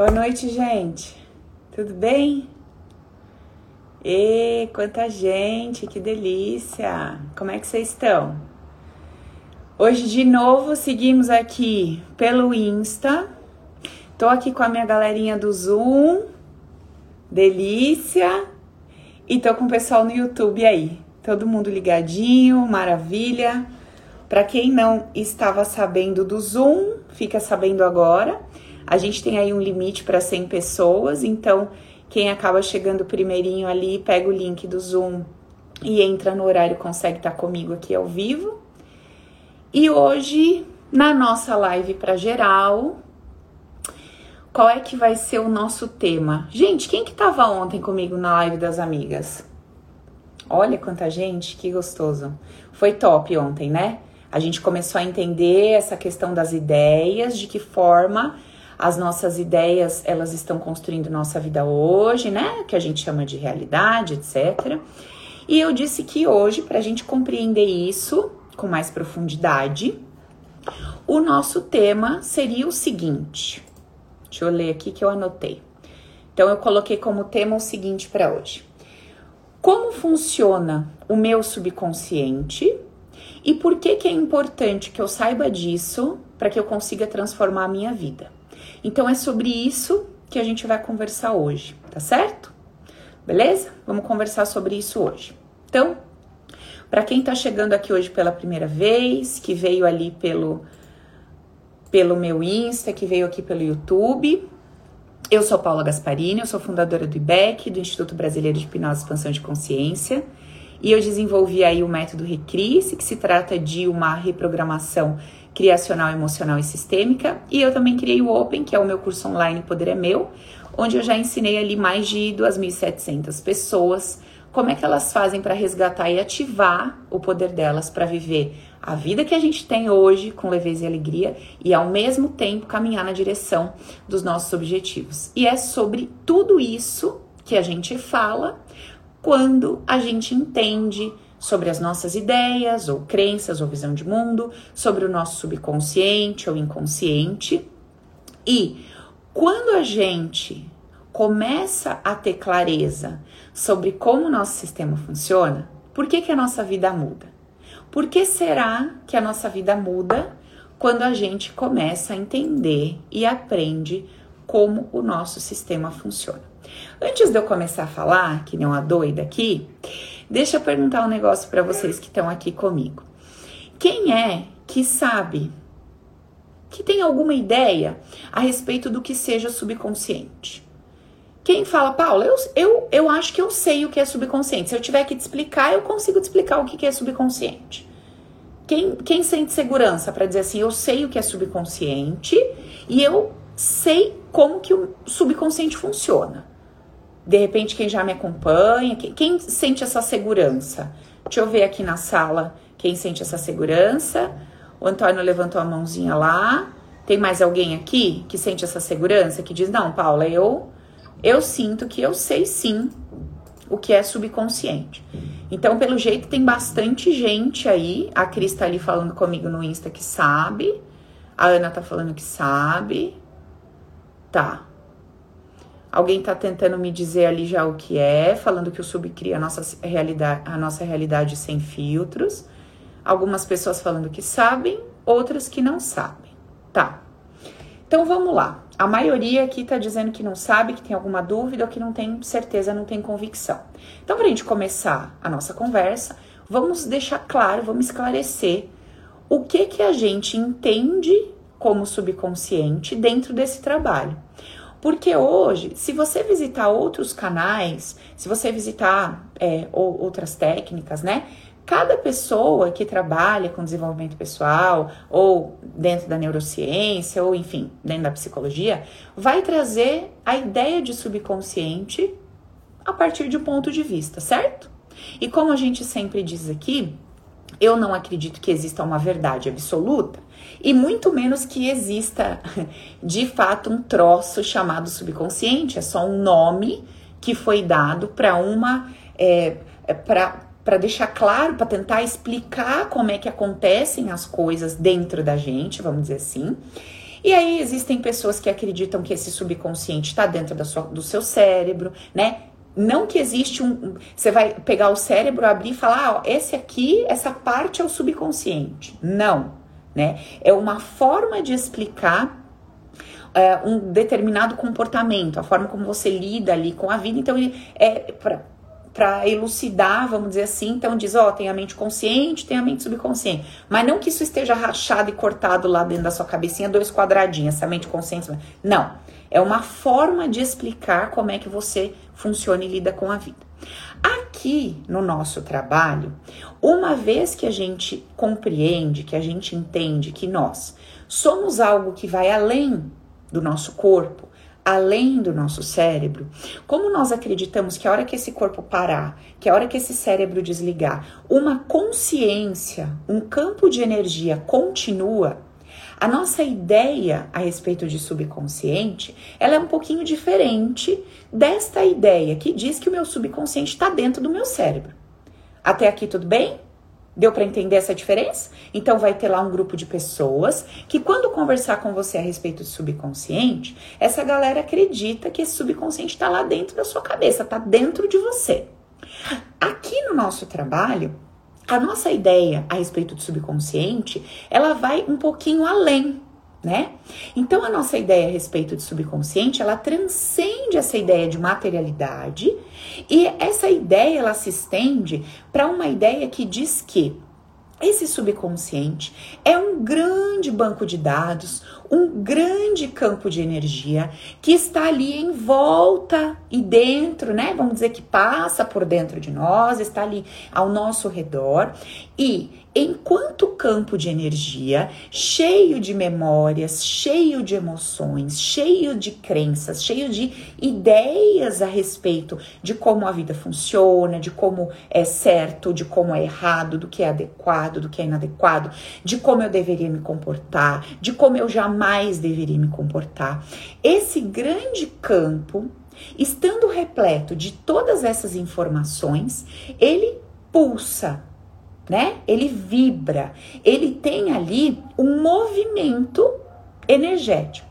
Boa noite, gente. Tudo bem? E quanta gente, que delícia! Como é que vocês estão? Hoje de novo seguimos aqui pelo Insta. Tô aqui com a minha galerinha do Zoom. Delícia! E tô com o pessoal no YouTube aí. Todo mundo ligadinho, maravilha. Para quem não estava sabendo do Zoom, fica sabendo agora. A gente tem aí um limite para 100 pessoas, então quem acaba chegando primeirinho ali, pega o link do Zoom e entra no horário, consegue estar tá comigo aqui ao vivo. E hoje, na nossa live para geral, qual é que vai ser o nosso tema? Gente, quem que tava ontem comigo na live das amigas? Olha quanta gente, que gostoso. Foi top ontem, né? A gente começou a entender essa questão das ideias, de que forma as nossas ideias elas estão construindo nossa vida hoje, né? Que a gente chama de realidade, etc. E eu disse que hoje, para a gente compreender isso com mais profundidade, o nosso tema seria o seguinte. Deixa eu ler aqui que eu anotei. Então eu coloquei como tema o seguinte para hoje: Como funciona o meu subconsciente e por que que é importante que eu saiba disso para que eu consiga transformar a minha vida? Então é sobre isso que a gente vai conversar hoje, tá certo? Beleza? Vamos conversar sobre isso hoje. Então, para quem está chegando aqui hoje pela primeira vez, que veio ali pelo pelo meu Insta, que veio aqui pelo YouTube, eu sou Paula Gasparini, eu sou fundadora do IBEC, do Instituto Brasileiro de Hipnose e Expansão de Consciência, e eu desenvolvi aí o método Recris, que se trata de uma reprogramação criacional, emocional e sistêmica. E eu também criei o Open, que é o meu curso online Poder é Meu, onde eu já ensinei ali mais de 2.700 pessoas como é que elas fazem para resgatar e ativar o poder delas para viver a vida que a gente tem hoje com leveza e alegria e ao mesmo tempo caminhar na direção dos nossos objetivos. E é sobre tudo isso que a gente fala quando a gente entende sobre as nossas ideias ou crenças ou visão de mundo, sobre o nosso subconsciente ou inconsciente. E quando a gente começa a ter clareza sobre como o nosso sistema funciona, por que, que a nossa vida muda? Por que será que a nossa vida muda quando a gente começa a entender e aprende como o nosso sistema funciona? Antes de eu começar a falar, que nem uma doida aqui, Deixa eu perguntar um negócio para vocês que estão aqui comigo. Quem é que sabe, que tem alguma ideia a respeito do que seja subconsciente? Quem fala, Paula, eu, eu, eu acho que eu sei o que é subconsciente. Se eu tiver que te explicar, eu consigo te explicar o que é subconsciente. Quem, quem sente segurança para dizer assim, eu sei o que é subconsciente e eu sei como que o subconsciente funciona? De repente quem já me acompanha, quem, quem, sente essa segurança? Deixa eu ver aqui na sala quem sente essa segurança. O Antônio levantou a mãozinha lá. Tem mais alguém aqui que sente essa segurança que diz: "Não, Paula, eu eu sinto que eu sei sim o que é subconsciente". Então, pelo jeito tem bastante gente aí. A Cris tá ali falando comigo no Insta que sabe. A Ana tá falando que sabe. Tá. Alguém está tentando me dizer ali já o que é, falando que o sub cria a nossa realidade, a nossa realidade sem filtros. Algumas pessoas falando que sabem, outras que não sabem. Tá. Então vamos lá. A maioria aqui está dizendo que não sabe, que tem alguma dúvida ou que não tem certeza, não tem convicção. Então, para a gente começar a nossa conversa, vamos deixar claro, vamos esclarecer o que que a gente entende como subconsciente dentro desse trabalho. Porque hoje, se você visitar outros canais, se você visitar é, ou, outras técnicas, né? Cada pessoa que trabalha com desenvolvimento pessoal, ou dentro da neurociência, ou enfim, dentro da psicologia, vai trazer a ideia de subconsciente a partir de um ponto de vista, certo? E como a gente sempre diz aqui, eu não acredito que exista uma verdade absoluta, e muito menos que exista de fato um troço chamado subconsciente, é só um nome que foi dado para uma. É, é para deixar claro, para tentar explicar como é que acontecem as coisas dentro da gente, vamos dizer assim. E aí existem pessoas que acreditam que esse subconsciente está dentro da sua, do seu cérebro, né? Não que existe um. Você vai pegar o cérebro, abrir e falar, ah, esse aqui, essa parte é o subconsciente. Não, né? É uma forma de explicar é, um determinado comportamento, a forma como você lida ali com a vida. Então, ele é para elucidar, vamos dizer assim. Então, diz: ó, tem a mente consciente, tem a mente subconsciente. Mas não que isso esteja rachado e cortado lá dentro da sua cabecinha, dois quadradinhos, essa mente consciente. Não. É uma forma de explicar como é que você funciona e lida com a vida. Aqui no nosso trabalho, uma vez que a gente compreende, que a gente entende que nós somos algo que vai além do nosso corpo, além do nosso cérebro, como nós acreditamos que a hora que esse corpo parar, que a hora que esse cérebro desligar, uma consciência, um campo de energia continua, a nossa ideia a respeito de subconsciente, ela é um pouquinho diferente desta ideia que diz que o meu subconsciente está dentro do meu cérebro. Até aqui tudo bem? Deu para entender essa diferença? Então vai ter lá um grupo de pessoas que quando conversar com você a respeito do subconsciente, essa galera acredita que esse subconsciente está lá dentro da sua cabeça, está dentro de você. Aqui no nosso trabalho, a nossa ideia a respeito do subconsciente, ela vai um pouquinho além né? Então a nossa ideia a respeito de subconsciente, ela transcende essa ideia de materialidade e essa ideia ela se estende para uma ideia que diz que esse subconsciente é um grande banco de dados, um grande campo de energia que está ali em volta e dentro, né? Vamos dizer que passa por dentro de nós, está ali ao nosso redor e enquanto campo de energia, cheio de memórias, cheio de emoções, cheio de crenças, cheio de ideias a respeito de como a vida funciona, de como é certo, de como é errado, do que é adequado, do que é inadequado, de como eu deveria me comportar, de como eu jamais deveria me comportar. Esse grande campo, estando repleto de todas essas informações, ele pulsa né? Ele vibra, ele tem ali um movimento energético.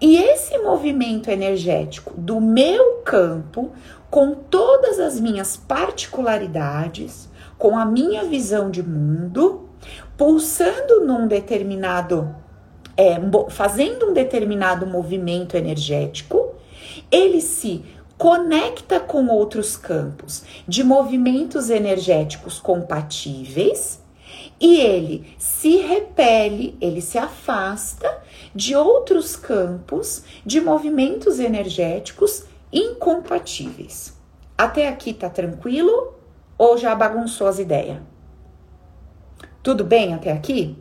E esse movimento energético do meu campo, com todas as minhas particularidades, com a minha visão de mundo, pulsando num determinado, é, fazendo um determinado movimento energético, ele se conecta com outros campos de movimentos energéticos compatíveis e ele se repele, ele se afasta de outros campos de movimentos energéticos incompatíveis. Até aqui tá tranquilo ou já bagunçou as ideias? Tudo bem até aqui?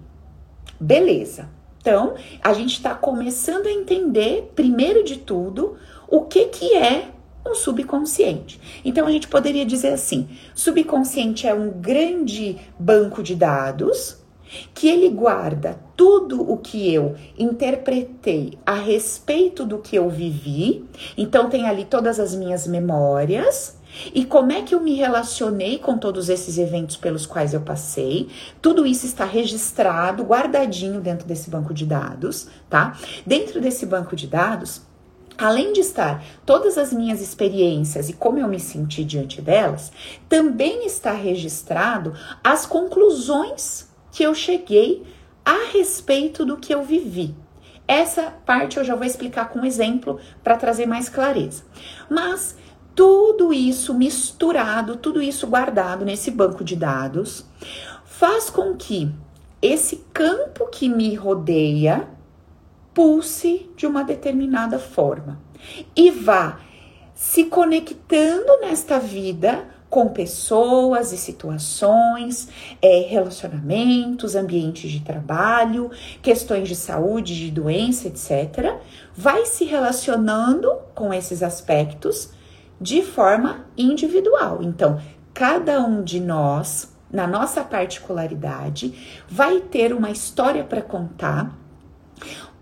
Beleza. Então, a gente está começando a entender, primeiro de tudo, o que, que é um subconsciente. Então a gente poderia dizer assim: subconsciente é um grande banco de dados que ele guarda tudo o que eu interpretei a respeito do que eu vivi. Então tem ali todas as minhas memórias. E como é que eu me relacionei com todos esses eventos pelos quais eu passei? Tudo isso está registrado, guardadinho dentro desse banco de dados, tá? Dentro desse banco de dados, além de estar todas as minhas experiências e como eu me senti diante delas, também está registrado as conclusões que eu cheguei a respeito do que eu vivi. Essa parte eu já vou explicar com um exemplo para trazer mais clareza. Mas tudo isso misturado, tudo isso guardado nesse banco de dados, faz com que esse campo que me rodeia, pulse de uma determinada forma e vá se conectando nesta vida com pessoas e situações, é, relacionamentos, ambientes de trabalho, questões de saúde, de doença, etc. Vai se relacionando com esses aspectos de forma individual. Então, cada um de nós, na nossa particularidade, vai ter uma história para contar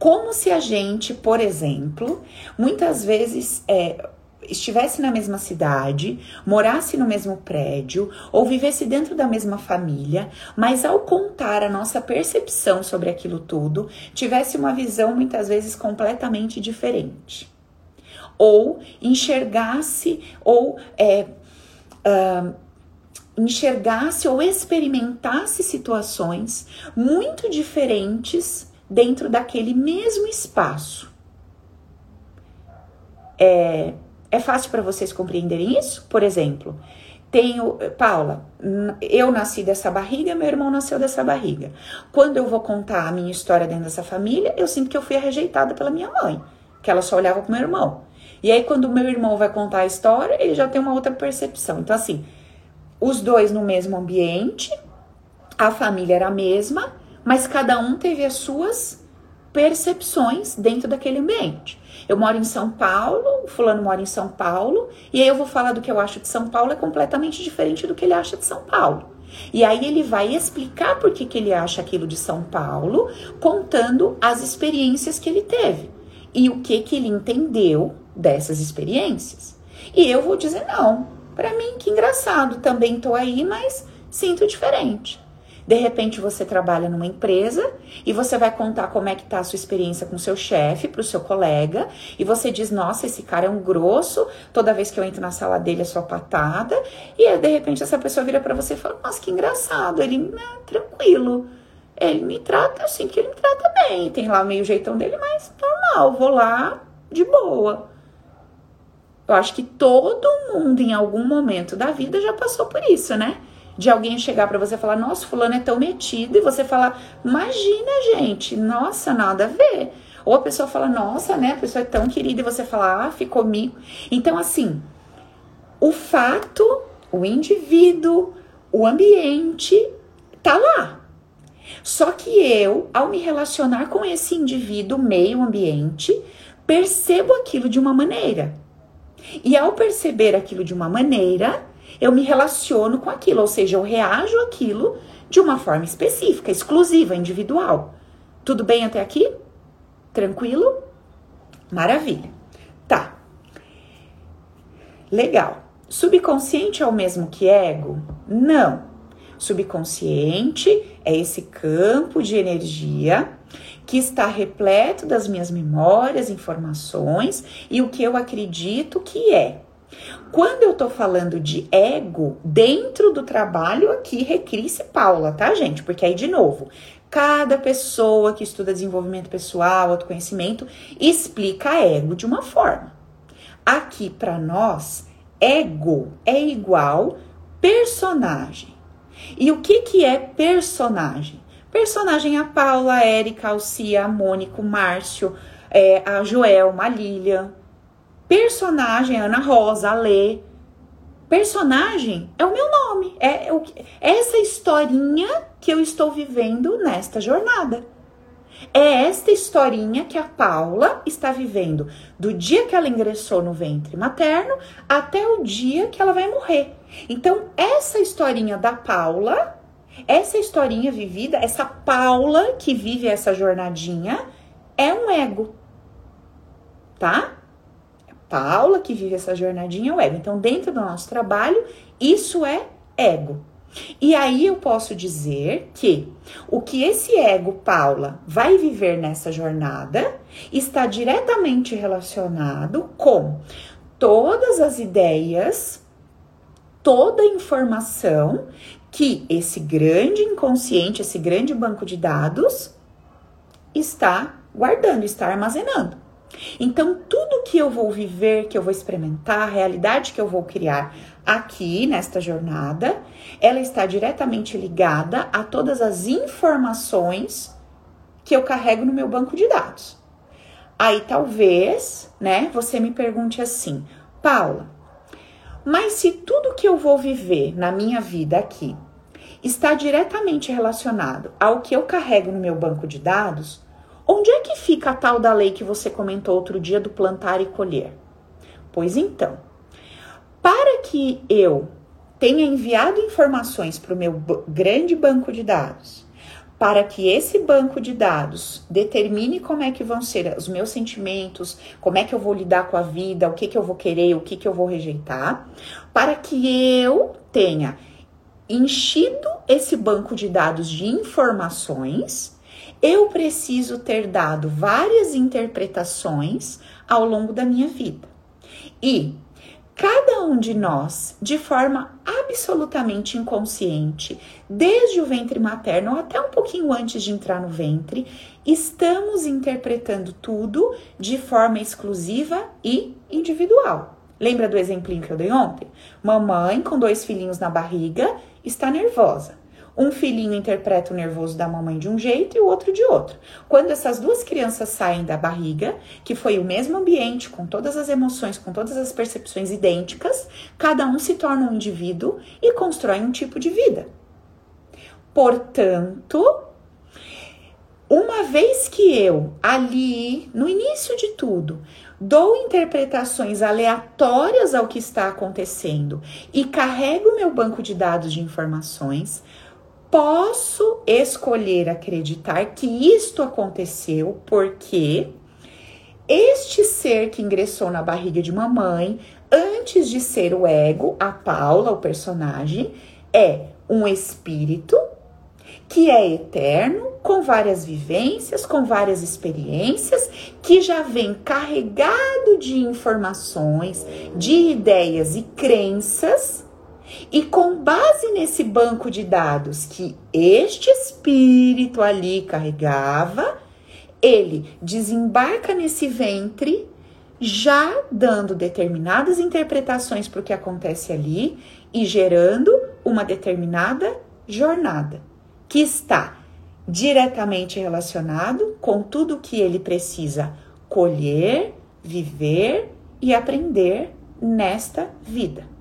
como se a gente, por exemplo, muitas vezes é, estivesse na mesma cidade, morasse no mesmo prédio ou vivesse dentro da mesma família, mas ao contar a nossa percepção sobre aquilo tudo, tivesse uma visão muitas vezes completamente diferente. Ou enxergasse ou é, uh, enxergasse ou experimentasse situações muito diferentes dentro daquele mesmo espaço. É, é fácil para vocês compreenderem isso? Por exemplo, tenho, Paula, eu nasci dessa barriga, meu irmão nasceu dessa barriga. Quando eu vou contar a minha história dentro dessa família, eu sinto que eu fui rejeitada pela minha mãe, que ela só olhava pro meu irmão. E aí, quando o meu irmão vai contar a história, ele já tem uma outra percepção. Então, assim, os dois no mesmo ambiente, a família era a mesma, mas cada um teve as suas percepções dentro daquele ambiente. Eu moro em São Paulo, o fulano mora em São Paulo, e aí eu vou falar do que eu acho de São Paulo é completamente diferente do que ele acha de São Paulo. E aí ele vai explicar por que, que ele acha aquilo de São Paulo, contando as experiências que ele teve e o que que ele entendeu dessas experiências. E eu vou dizer não, para mim que engraçado, também tô aí, mas sinto diferente. De repente você trabalha numa empresa e você vai contar como é que tá a sua experiência com seu chefe, para o seu colega, e você diz: "Nossa, esse cara é um grosso, toda vez que eu entro na sala dele é sua patada". E aí, de repente essa pessoa vira para você e fala: "Nossa, que engraçado, ele é tranquilo. Ele me trata assim que ele me trata bem. Tem lá meio jeitão dele, mas normal, vou lá de boa". Eu acho que todo mundo em algum momento da vida já passou por isso, né? De alguém chegar para você falar, nossa, fulano é tão metido, e você falar, imagina, gente, nossa, nada a ver. Ou a pessoa fala, nossa, né, a pessoa é tão querida, e você fala, ah, ficou comigo. Então, assim, o fato, o indivíduo, o ambiente tá lá. Só que eu, ao me relacionar com esse indivíduo, meio ambiente, percebo aquilo de uma maneira. E ao perceber aquilo de uma maneira, eu me relaciono com aquilo, ou seja, eu reajo aquilo de uma forma específica, exclusiva, individual. Tudo bem até aqui? Tranquilo? Maravilha. Tá. Legal. Subconsciente é o mesmo que ego? Não. Subconsciente é esse campo de energia que está repleto das minhas memórias, informações e o que eu acredito que é. Quando eu tô falando de ego, dentro do trabalho aqui recrie-se Paula, tá, gente? Porque aí, de novo, cada pessoa que estuda desenvolvimento pessoal, autoconhecimento, explica ego de uma forma. Aqui, para nós, ego é igual personagem. E o que, que é personagem? Personagem é a Paula, a Érica, a Alcia, a Mônica, o Márcio, é, a Joelma, a Lilian, Personagem, Ana Rosa, Lê. Personagem é o meu nome. É, o, é essa historinha que eu estou vivendo nesta jornada. É esta historinha que a Paula está vivendo do dia que ela ingressou no ventre materno até o dia que ela vai morrer. Então, essa historinha da Paula, essa historinha vivida, essa Paula que vive essa jornadinha, é um ego. Tá? Paula que vive essa jornadinha é o ego. Então, dentro do nosso trabalho, isso é ego. E aí eu posso dizer que o que esse ego, Paula, vai viver nessa jornada está diretamente relacionado com todas as ideias, toda a informação que esse grande inconsciente, esse grande banco de dados está guardando, está armazenando. Então, tudo que eu vou viver, que eu vou experimentar, a realidade que eu vou criar aqui nesta jornada, ela está diretamente ligada a todas as informações que eu carrego no meu banco de dados. Aí talvez, né, você me pergunte assim, Paula, mas se tudo que eu vou viver na minha vida aqui está diretamente relacionado ao que eu carrego no meu banco de dados, Onde é que fica a tal da lei que você comentou outro dia do plantar e colher? Pois então, para que eu tenha enviado informações para o meu grande banco de dados, para que esse banco de dados determine como é que vão ser os meus sentimentos, como é que eu vou lidar com a vida, o que, que eu vou querer, o que, que eu vou rejeitar, para que eu tenha enchido esse banco de dados de informações, eu preciso ter dado várias interpretações ao longo da minha vida. E cada um de nós, de forma absolutamente inconsciente, desde o ventre materno até um pouquinho antes de entrar no ventre, estamos interpretando tudo de forma exclusiva e individual. Lembra do exemplinho que eu dei ontem? Mamãe com dois filhinhos na barriga está nervosa. Um filhinho interpreta o nervoso da mamãe de um jeito e o outro de outro. Quando essas duas crianças saem da barriga, que foi o mesmo ambiente, com todas as emoções, com todas as percepções idênticas, cada um se torna um indivíduo e constrói um tipo de vida. Portanto, uma vez que eu, ali, no início de tudo, dou interpretações aleatórias ao que está acontecendo e carrego meu banco de dados de informações, posso escolher acreditar que isto aconteceu porque este ser que ingressou na barriga de mamãe, antes de ser o ego, a Paula, o personagem, é um espírito que é eterno, com várias vivências, com várias experiências, que já vem carregado de informações, de ideias e crenças e com base nesse banco de dados que este espírito ali carregava, ele desembarca nesse ventre, já dando determinadas interpretações para o que acontece ali e gerando uma determinada jornada que está diretamente relacionado com tudo que ele precisa colher, viver e aprender nesta vida.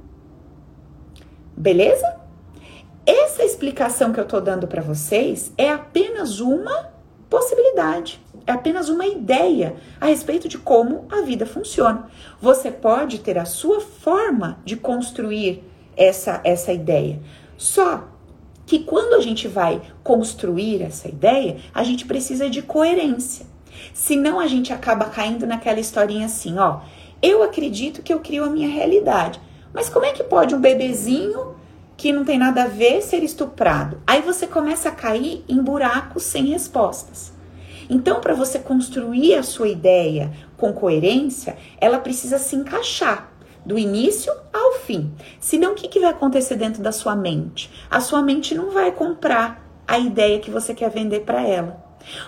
Beleza? Essa explicação que eu tô dando para vocês é apenas uma possibilidade, é apenas uma ideia a respeito de como a vida funciona. Você pode ter a sua forma de construir essa essa ideia. Só que quando a gente vai construir essa ideia, a gente precisa de coerência. Senão a gente acaba caindo naquela historinha assim, ó, eu acredito que eu crio a minha realidade. Mas como é que pode um bebezinho que não tem nada a ver ser estuprado? Aí você começa a cair em buracos sem respostas. Então, para você construir a sua ideia com coerência, ela precisa se encaixar do início ao fim. Senão, o que, que vai acontecer dentro da sua mente? A sua mente não vai comprar a ideia que você quer vender para ela.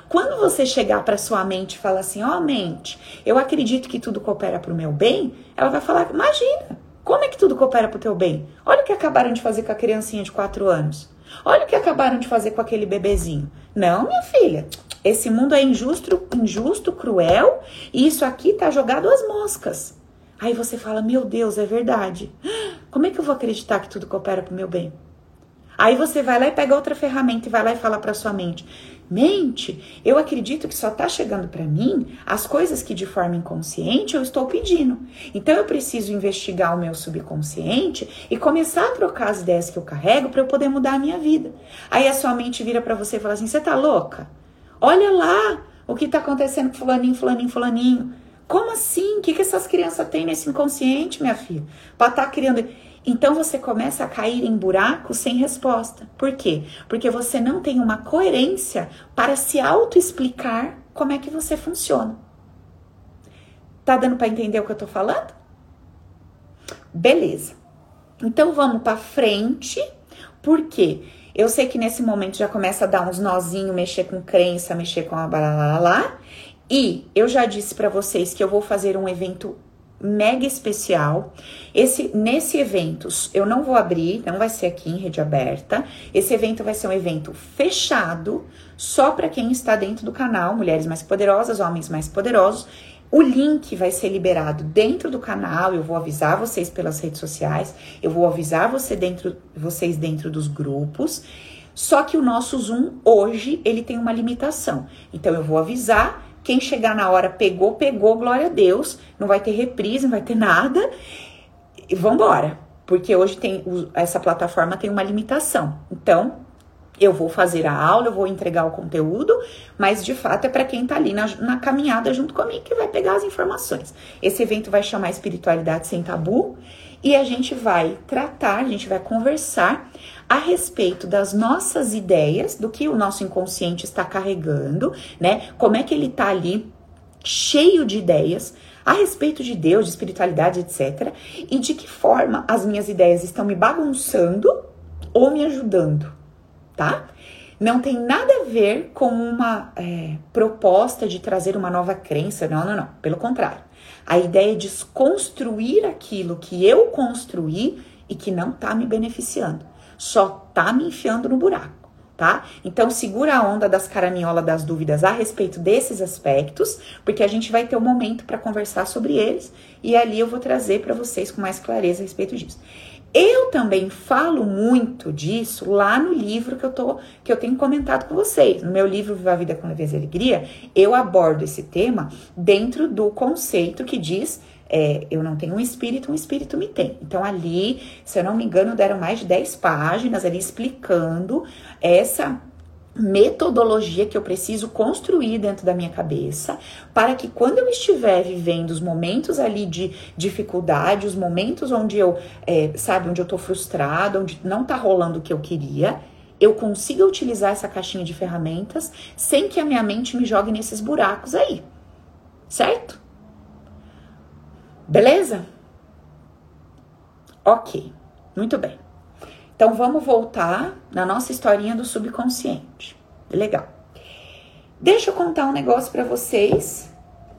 Quando você chegar para sua mente e falar assim, ó oh, mente, eu acredito que tudo coopera para o meu bem, ela vai falar, imagina, como é que tudo coopera para o teu bem? Olha o que acabaram de fazer com a criancinha de 4 anos. Olha o que acabaram de fazer com aquele bebezinho. Não, minha filha, esse mundo é injusto, injusto, cruel, e isso aqui tá jogado às moscas. Aí você fala: "Meu Deus, é verdade. Como é que eu vou acreditar que tudo coopera para o meu bem?" Aí você vai lá e pega outra ferramenta e vai lá e fala para sua mente: Mente, eu acredito que só está chegando para mim as coisas que de forma inconsciente eu estou pedindo. Então eu preciso investigar o meu subconsciente e começar a trocar as ideias que eu carrego para eu poder mudar a minha vida. Aí a sua mente vira para você e fala assim: "Você tá louca? Olha lá o que está acontecendo com fulaninho, fulaninho, fulaninho. Como assim? O que, que essas crianças têm nesse inconsciente, minha filha? Para estar tá criando então você começa a cair em buracos sem resposta. Por quê? Porque você não tem uma coerência para se auto-explicar como é que você funciona. Tá dando para entender o que eu tô falando? Beleza. Então vamos para frente, porque eu sei que nesse momento já começa a dar uns nozinhos, mexer com crença, mexer com a lá, e eu já disse para vocês que eu vou fazer um evento mega especial. Esse nesse evento eu não vou abrir, não vai ser aqui em rede aberta. Esse evento vai ser um evento fechado, só para quem está dentro do canal, mulheres mais poderosas, homens mais poderosos. O link vai ser liberado dentro do canal, eu vou avisar vocês pelas redes sociais, eu vou avisar você dentro, vocês dentro dos grupos. Só que o nosso Zoom hoje, ele tem uma limitação. Então eu vou avisar quem chegar na hora pegou, pegou, glória a Deus. Não vai ter reprise, não vai ter nada. E vambora. Porque hoje tem essa plataforma tem uma limitação. Então, Eu vou fazer a aula, eu vou entregar o conteúdo, mas de fato é para quem está ali na, na, caminhada junto comigo que vai pegar as informações. Esse evento vai chamar Espiritualidade Sem Tabu e a gente vai tratar, a gente vai conversar a respeito das nossas ideias, do que o nosso inconsciente está carregando, né? Como é que ele está ali cheio de ideias a respeito de Deus, de espiritualidade, etc. E de que forma as minhas ideias estão me bagunçando ou me ajudando tá? Não tem nada a ver com uma é, proposta de trazer uma nova crença, não, não, não. Pelo contrário. A ideia é desconstruir aquilo que eu construí e que não tá me beneficiando. Só tá me enfiando no buraco, tá? Então segura a onda das caraminholas das dúvidas a respeito desses aspectos, porque a gente vai ter um momento para conversar sobre eles e ali eu vou trazer para vocês com mais clareza a respeito disso. Eu também falo muito disso lá no livro que eu, tô, que eu tenho comentado com vocês. No meu livro Viva a Vida com Leveza e Alegria, eu abordo esse tema dentro do conceito que diz é, eu não tenho um espírito, um espírito me tem. Então, ali, se eu não me engano, deram mais de 10 páginas ali explicando essa metodologia que eu preciso construir dentro da minha cabeça para que quando eu estiver vivendo os momentos ali de dificuldade, os momentos onde eu, é, sabe, onde eu tô frustrada, onde não tá rolando o que eu queria, eu consiga utilizar essa caixinha de ferramentas sem que a minha mente me jogue nesses buracos aí. Certo? Beleza? Ok, muito bem. Então vamos voltar na nossa historinha do subconsciente. Legal. Deixa eu contar um negócio para vocês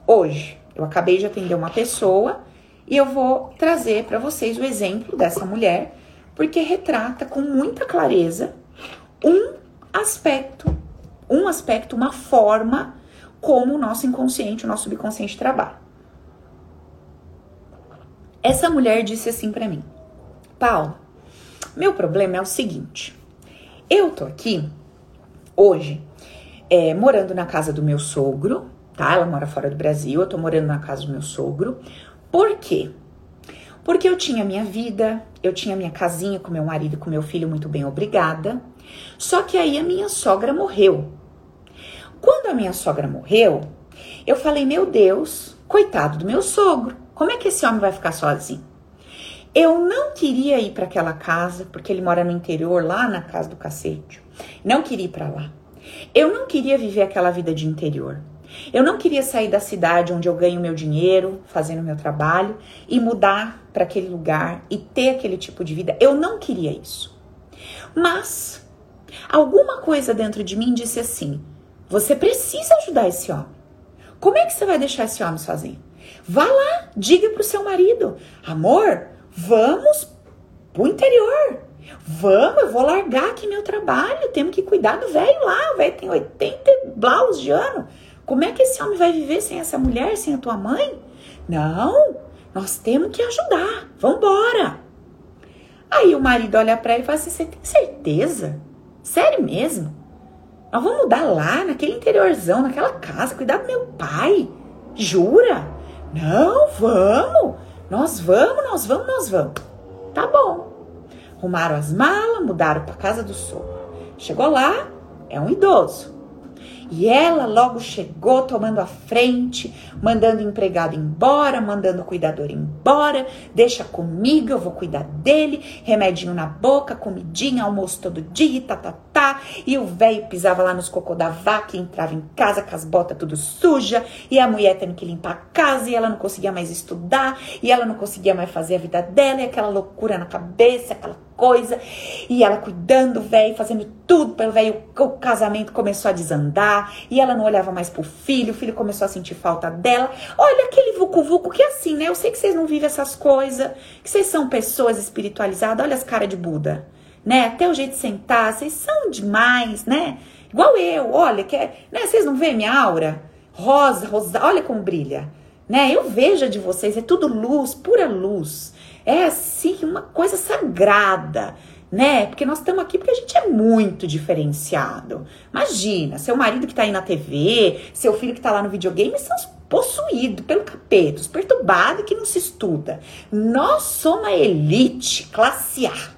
hoje. Eu acabei de atender uma pessoa e eu vou trazer para vocês o exemplo dessa mulher, porque retrata com muita clareza um aspecto, um aspecto, uma forma como o nosso inconsciente, o nosso subconsciente trabalha. Essa mulher disse assim para mim: Paulo, meu problema é o seguinte: eu tô aqui hoje é, morando na casa do meu sogro, tá? Ela mora fora do Brasil, eu tô morando na casa do meu sogro. Por quê? Porque eu tinha minha vida, eu tinha minha casinha com meu marido e com meu filho, muito bem, obrigada. Só que aí a minha sogra morreu. Quando a minha sogra morreu, eu falei, meu Deus, coitado do meu sogro, como é que esse homem vai ficar sozinho? Eu não queria ir para aquela casa, porque ele mora no interior, lá na casa do cacete. Não queria ir para lá. Eu não queria viver aquela vida de interior. Eu não queria sair da cidade onde eu ganho meu dinheiro, fazendo meu trabalho, e mudar para aquele lugar e ter aquele tipo de vida. Eu não queria isso. Mas alguma coisa dentro de mim disse assim: você precisa ajudar esse homem. Como é que você vai deixar esse homem sozinho? Vá lá, diga pro seu marido: amor, Vamos pro interior. Vamos, eu vou largar aqui meu trabalho. Temos que cuidar do velho lá. O velho tem 80 blaus de ano. Como é que esse homem vai viver sem essa mulher, sem a tua mãe? Não, nós temos que ajudar. Vambora. Aí o marido olha para ele e fala assim: Você tem certeza? Sério mesmo? Nós vamos mudar lá, naquele interiorzão, naquela casa, cuidar do meu pai? Jura? Não, vamos. Nós vamos, nós vamos, nós vamos. Tá bom. Arrumaram as malas, mudaram para casa do sogro. Chegou lá, é um idoso. E ela logo chegou tomando a frente, mandando o empregado embora, mandando o cuidador embora. Deixa comigo, eu vou cuidar dele. Remedinho na boca, comidinha, almoço todo dia, tá, tá, tá. E o velho pisava lá nos cocô da vaca entrava em casa com as botas tudo suja. E a mulher tendo que limpar a casa e ela não conseguia mais estudar. E ela não conseguia mais fazer a vida dela. E aquela loucura na cabeça, aquela coisa. E ela cuidando, velho, fazendo tudo pelo velho. O casamento começou a desandar. E ela não olhava mais pro filho. O filho começou a sentir falta dela. Olha aquele vucu-vucu que é assim, né? Eu sei que vocês não vivem essas coisas. Que vocês são pessoas espiritualizadas. Olha as caras de Buda. Né? Até o jeito de sentar. Vocês são demais, né? Igual eu. Olha, que é, né? Vocês não veem minha aura? Rosa, rosa. Olha como brilha. Né? Eu vejo de vocês. É tudo luz, pura luz. É assim uma coisa sagrada, né? Porque nós estamos aqui porque a gente é muito diferenciado. Imagina, seu marido que tá aí na TV, seu filho que tá lá no videogame são possuídos pelo capeta, perturbados que não se estuda. Nós somos a elite, classe A.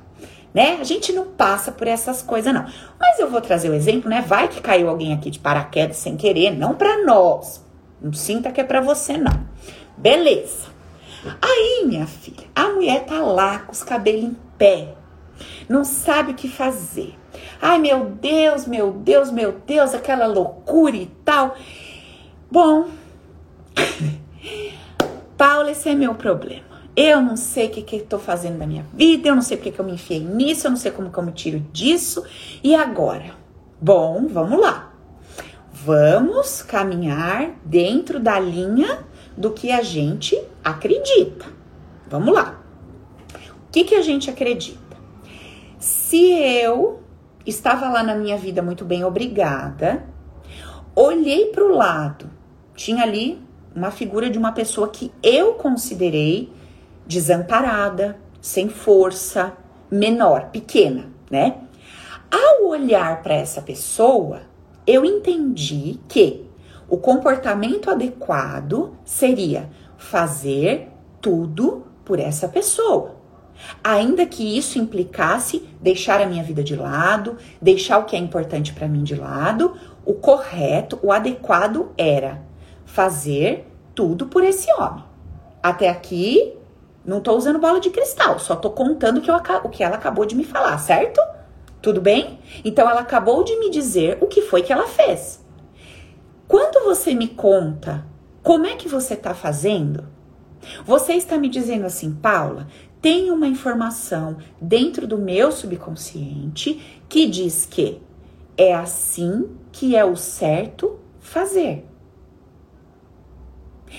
né? A gente não passa por essas coisas, não. Mas eu vou trazer o exemplo, né? Vai que caiu alguém aqui de paraquedas sem querer, não para nós. Não sinta que é para você, não. Beleza. Aí, minha filha, a mulher tá lá com os cabelos em pé, não sabe o que fazer. Ai, meu Deus, meu Deus, meu Deus, aquela loucura e tal. Bom, Paula, esse é meu problema. Eu não sei o que, tô fazendo da minha vida, eu não sei porque que eu me enfiei nisso, eu não sei como que eu me tiro disso. E agora? Bom, vamos lá. Vamos caminhar dentro da linha do que a gente acredita. Vamos lá. O que, que a gente acredita? Se eu estava lá na minha vida muito bem, obrigada, olhei para o lado, tinha ali uma figura de uma pessoa que eu considerei desamparada, sem força, menor, pequena, né? Ao olhar para essa pessoa, eu entendi que o comportamento adequado seria fazer tudo por essa pessoa. Ainda que isso implicasse deixar a minha vida de lado, deixar o que é importante para mim de lado, o correto, o adequado era fazer tudo por esse homem. Até aqui, não tô usando bola de cristal, só tô contando que, eu, o que ela acabou de me falar, certo? Tudo bem? Então ela acabou de me dizer o que foi que ela fez. Quando você me conta como é que você tá fazendo, você está me dizendo assim, Paula, tem uma informação dentro do meu subconsciente que diz que é assim que é o certo fazer.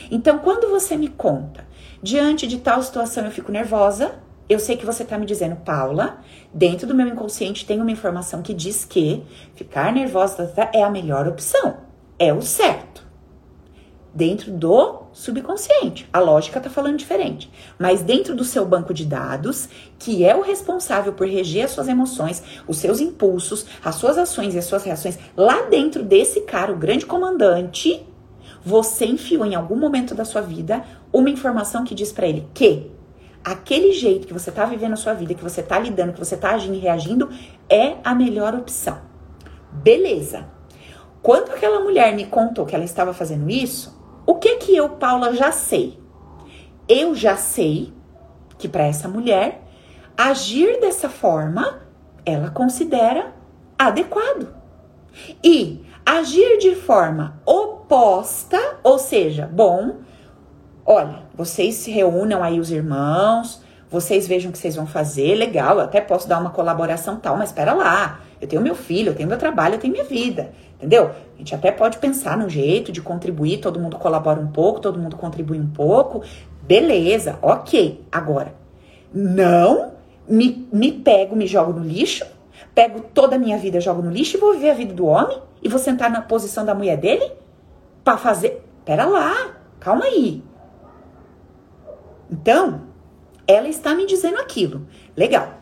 Então, quando você me conta, diante de tal situação eu fico nervosa, eu sei que você está me dizendo, Paula, dentro do meu inconsciente tem uma informação que diz que ficar nervosa é a melhor opção, é o certo dentro do subconsciente. A lógica está falando diferente. Mas dentro do seu banco de dados, que é o responsável por reger as suas emoções, os seus impulsos, as suas ações e as suas reações, lá dentro desse cara, o grande comandante, você enfiou em algum momento da sua vida uma informação que diz para ele que aquele jeito que você está vivendo a sua vida, que você está lidando, que você está agindo e reagindo, é a melhor opção. Beleza. Quando aquela mulher me contou que ela estava fazendo isso, o que que eu, Paula, já sei? Eu já sei que para essa mulher agir dessa forma ela considera adequado. E agir de forma oposta, ou seja, bom, olha, vocês se reúnam aí os irmãos, vocês vejam o que vocês vão fazer, legal, eu até posso dar uma colaboração tal, mas espera lá, eu tenho meu filho, eu tenho meu trabalho, eu tenho minha vida, entendeu? A gente até pode pensar no jeito de contribuir, todo mundo colabora um pouco, todo mundo contribui um pouco, beleza, ok. Agora, não me, me pego, me jogo no lixo, pego toda a minha vida, jogo no lixo e vou viver a vida do homem e vou sentar na posição da mulher dele para fazer. Pera lá, calma aí. Então, ela está me dizendo aquilo. Legal.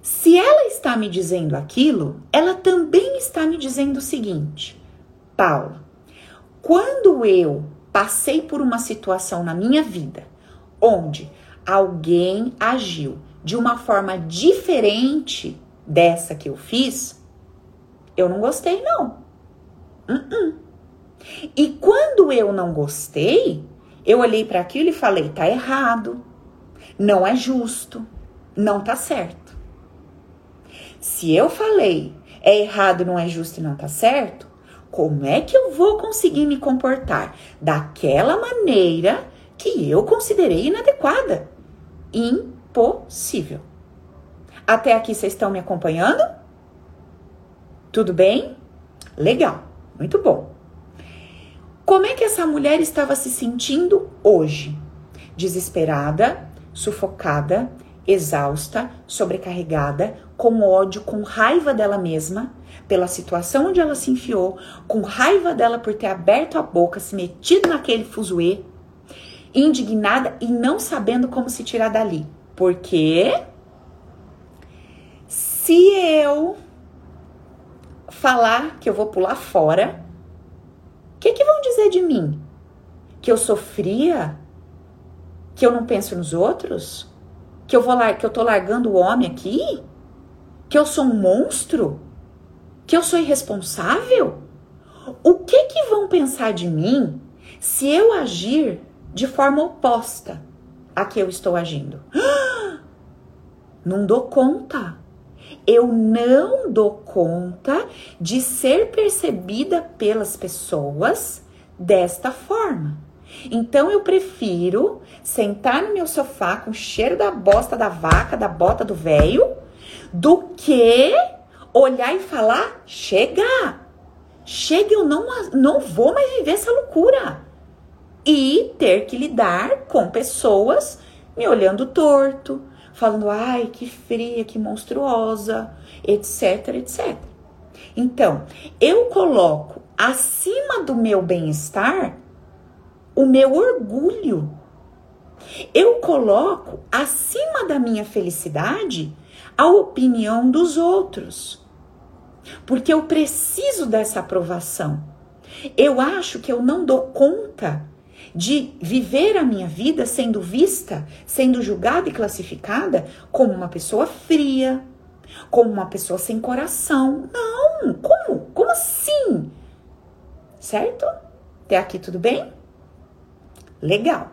Se ela está me dizendo aquilo, ela também está me dizendo o seguinte: Paula, quando eu passei por uma situação na minha vida onde alguém agiu de uma forma diferente dessa que eu fiz, eu não gostei, não. Uh -uh. E quando eu não gostei, eu olhei para aquilo e falei: tá errado, não é justo, não tá certo. Se eu falei é errado, não é justo e não tá certo, como é que eu vou conseguir me comportar daquela maneira que eu considerei inadequada? Impossível. Até aqui vocês estão me acompanhando? Tudo bem? Legal, muito bom. Como é que essa mulher estava se sentindo hoje? Desesperada, sufocada, exausta, sobrecarregada, com ódio, com raiva dela mesma, pela situação onde ela se enfiou, com raiva dela por ter aberto a boca, se metido naquele fuzuê, indignada e não sabendo como se tirar dali. Porque se eu falar que eu vou pular fora, que, que vão dizer de mim? Que eu sofria? Que eu não penso nos outros? Que eu vou que eu tô largando o homem aqui? Que eu sou um monstro? Que eu sou irresponsável? O que que vão pensar de mim se eu agir de forma oposta a que eu estou agindo? Não dou conta. Eu não dou conta de ser percebida pelas pessoas desta forma. Então eu prefiro sentar no meu sofá com o cheiro da bosta da vaca, da bota do velho, do que olhar e falar: chega, chega, eu não, não vou mais viver essa loucura. E ter que lidar com pessoas me olhando torto, falando: ai, que fria, que monstruosa, etc, etc. Então, eu coloco acima do meu bem-estar o meu orgulho. Eu coloco acima da minha felicidade a opinião dos outros. Porque eu preciso dessa aprovação. Eu acho que eu não dou conta de viver a minha vida sendo vista, sendo julgada e classificada como uma pessoa fria, como uma pessoa sem coração. Não, como? Como assim? Certo? Até aqui tudo bem? Legal.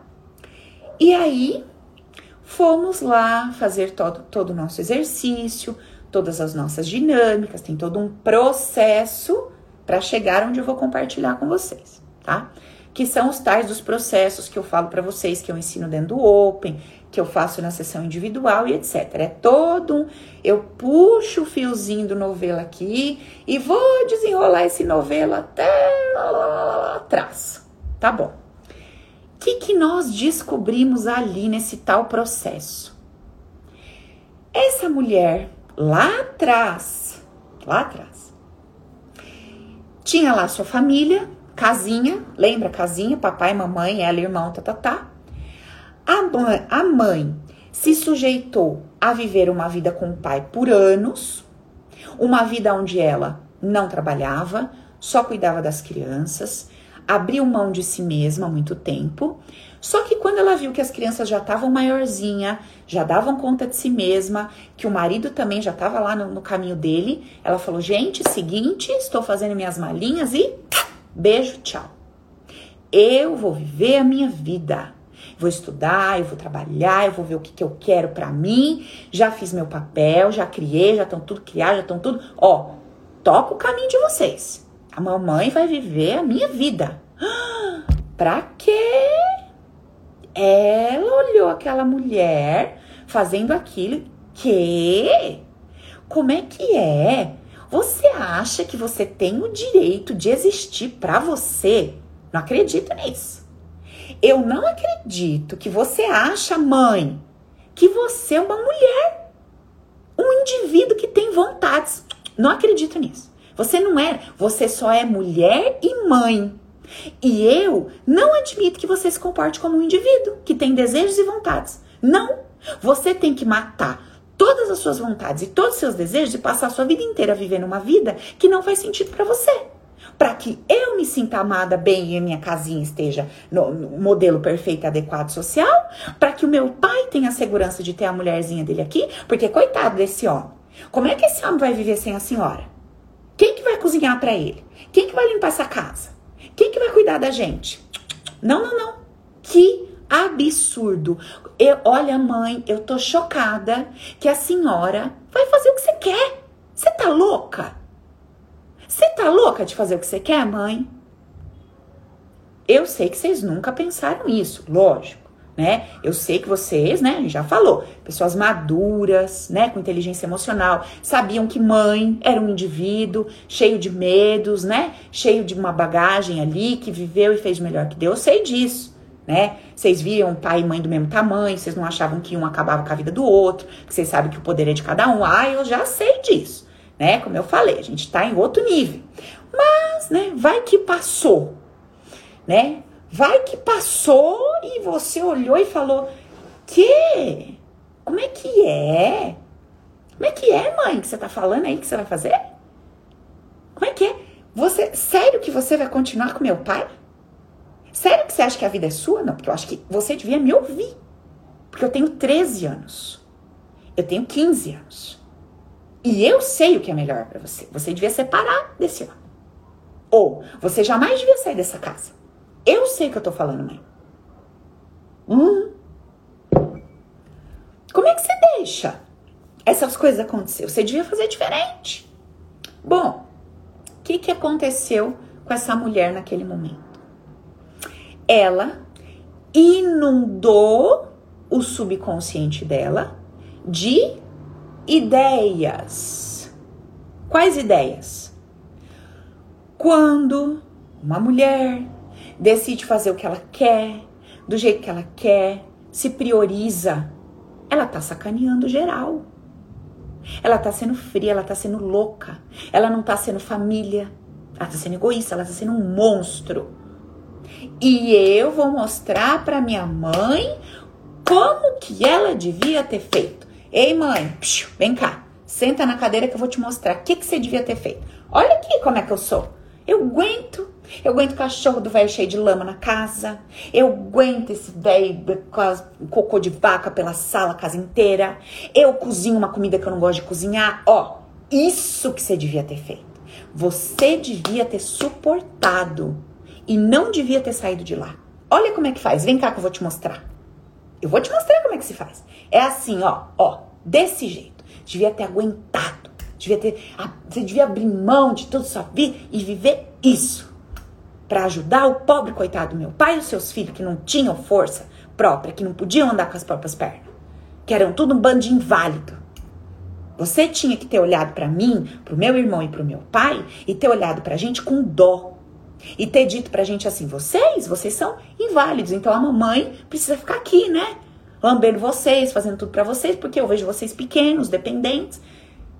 E aí, fomos lá fazer todo, todo o nosso exercício, todas as nossas dinâmicas, tem todo um processo para chegar onde eu vou compartilhar com vocês, tá? Que são os tais dos processos que eu falo para vocês, que eu ensino dentro do Open, que eu faço na sessão individual e etc. É todo um. Eu puxo o fiozinho do novelo aqui e vou desenrolar esse novelo até lá, lá, lá, lá atrás. Tá bom que, que nós descobrimos ali nesse tal processo? Essa mulher lá atrás, lá atrás, tinha lá sua família, casinha, lembra casinha, papai, mamãe, ela, irmão, tá, tá, tá. A mãe, a mãe se sujeitou a viver uma vida com o pai por anos, uma vida onde ela não trabalhava, só cuidava das crianças, abriu mão de si mesma há muito tempo. Só que quando ela viu que as crianças já estavam maiorzinha, já davam conta de si mesma, que o marido também já estava lá no, no, caminho dele, ela falou: gente, seguinte, estou fazendo minhas malinhas e beijo, tchau. Eu vou viver a minha vida. Vou estudar, eu vou trabalhar, eu vou ver o que, que eu quero para mim. Já fiz meu papel, já criei, já estão tudo criado, já estão tudo. Ó, toca o caminho de vocês. A mamãe vai viver a minha vida. Pra quê? Ela olhou aquela mulher fazendo aquilo. Que? Como é que é? Você acha que você tem o direito de existir para você? Não acredito nisso. Eu não acredito que você acha, mãe, que você é uma mulher, um indivíduo que tem vontades. Não acredito nisso. Você não é, você só é mulher e mãe. E eu não admito que você se comporte como um indivíduo que tem desejos e vontades. Não. Você tem que matar todas as suas vontades e todos os seus desejos e passar a sua vida inteira vivendo uma vida que não faz sentido para você. Para que eu me sinta amada bem e minha casinha esteja no, no modelo perfeito adequado social, para que o meu pai tenha a segurança de ter a mulherzinha dele aqui, porque coitado desse homem. Como é que esse homem vai viver sem a senhora? Quem que vai cozinhar para ele? Quem que vai limpar essa casa? Quem que vai cuidar da gente? Não, não, não. Que absurdo. Eu, olha, mãe, eu tô chocada que a senhora vai fazer o que você quer. Você tá louca? Você tá louca de fazer o que você quer, mãe? Eu sei que vocês nunca pensaram isso, lógico né? Eu sei que vocês, né, já falou, pessoas maduras, né, com inteligência emocional, sabiam que mãe era um indivíduo cheio de medos, né? Cheio de uma bagagem ali que viveu e fez melhor que Deus. Eu sei disso, né? Vocês viam pai e mãe do mesmo tamanho, vocês não achavam que um acabava com a vida do outro, que vocês sabem que o poder é de cada um. Ah, eu já sei disso, né? Como eu falei, a gente tá em outro nível. Mas, né, vai que passou, né? Vai que passou e você olhou e falou: Que? Como é que é? Como é que é, mãe, que você tá falando aí que você vai fazer? Como é que é? Você, sério que você vai continuar com meu pai? Sério que você acha que a vida é sua? Não, porque eu acho que você devia me ouvir. Porque eu tenho 13 anos. Eu tenho 15 anos. E eu sei o que é melhor para você. Você devia separar desse homem. Ou você jamais devia sair dessa casa. Eu sei o que eu tô falando, mãe. Hum. Como é que você deixa essas coisas acontecer? Você devia fazer diferente. Bom, o que, que aconteceu com essa mulher naquele momento? Ela inundou o subconsciente dela de ideias. Quais ideias? Quando uma mulher decide fazer o que ela quer, do jeito que ela quer, se prioriza, ela tá sacaneando geral. Ela tá sendo fria, ela tá sendo louca, ela não tá sendo família, ela tá sendo egoísta, ela tá sendo um monstro. E eu vou mostrar para minha mãe como que ela devia ter feito. Ei, mãe, vem cá, senta na cadeira que eu vou te mostrar o que, que você devia ter feito. Olha aqui como é que eu sou. Eu aguento. Eu aguento cachorro do velho cheio de lama na casa. Eu aguento esse velho com cocô de vaca pela sala, a casa inteira. Eu cozinho uma comida que eu não gosto de cozinhar. Ó, isso que você devia ter feito. Você devia ter suportado e não devia ter saído de lá. Olha como é que faz. Vem cá que eu vou te mostrar. Eu vou te mostrar como é que se faz. É assim, ó, ó, desse jeito. Devia ter aguentado devia ter, você devia abrir mão de toda a sua vida e viver isso para ajudar o pobre coitado do meu pai e os seus filhos que não tinham força própria, que não podiam andar com as próprias pernas, que eram tudo um bando de inválido. Você tinha que ter olhado para mim, pro meu irmão e pro meu pai e ter olhado pra gente com dó. E ter dito pra gente assim: vocês, vocês são inválidos, então a mamãe precisa ficar aqui, né? Lambendo vocês, fazendo tudo para vocês, porque eu vejo vocês pequenos, dependentes.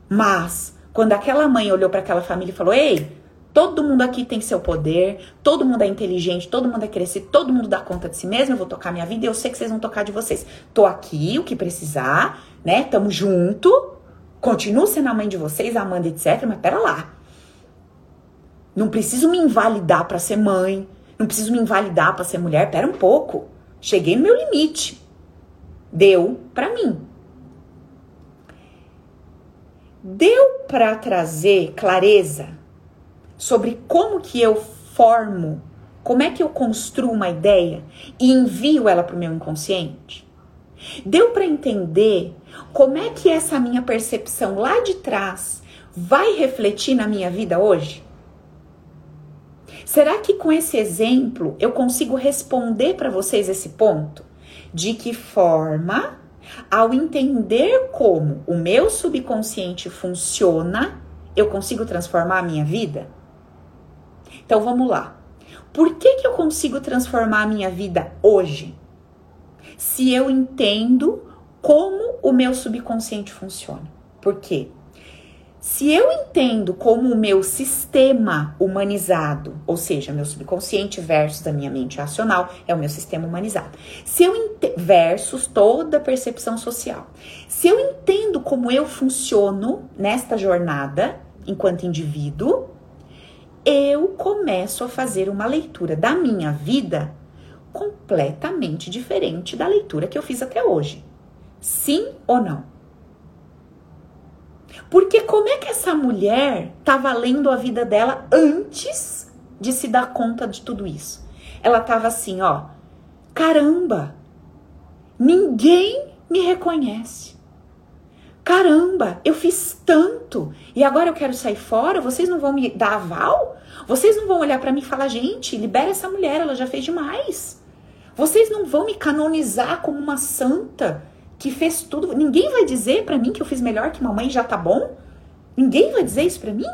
Mas quando aquela mãe olhou para aquela família e falou: "Ei, todo mundo aqui tem seu poder, todo mundo é inteligente, todo mundo é crescido, todo mundo dá conta de si mesmo, eu vou tocar minha vida e eu sei que vocês vão tocar de vocês. Tô aqui, o que precisar, né? Tamo junto. Continuo sendo a mãe de vocês, amando, etc, mas pera lá. Não preciso me invalidar para ser mãe, não preciso me invalidar para ser mulher, pera um pouco. Cheguei no meu limite. Deu para mim. Deu para trazer clareza sobre como que eu formo, como é que eu construo uma ideia e envio ela para o meu inconsciente? Deu para entender como é que essa minha percepção lá de trás vai refletir na minha vida hoje? Será que com esse exemplo eu consigo responder para vocês esse ponto? De que forma ao entender como o meu subconsciente funciona, eu consigo transformar a minha vida? Então vamos lá. Por que, que eu consigo transformar a minha vida hoje? Se eu entendo como o meu subconsciente funciona. Por quê? Se eu entendo como o meu sistema humanizado, ou seja, meu subconsciente versus a minha mente racional, é o meu sistema humanizado. Se eu versus toda a percepção social. Se eu entendo como eu funciono nesta jornada enquanto indivíduo, eu começo a fazer uma leitura da minha vida completamente diferente da leitura que eu fiz até hoje. Sim ou não? Porque como é que essa mulher estava lendo a vida dela antes de se dar conta de tudo isso? Ela estava assim, ó, caramba, ninguém me reconhece. Caramba, eu fiz tanto e agora eu quero sair fora. Vocês não vão me dar aval? Vocês não vão olhar para mim e falar, gente, libera essa mulher, ela já fez demais. Vocês não vão me canonizar como uma santa que fez tudo. Ninguém vai dizer para mim que eu fiz melhor que mamãe já tá bom? Ninguém vai dizer isso para mim?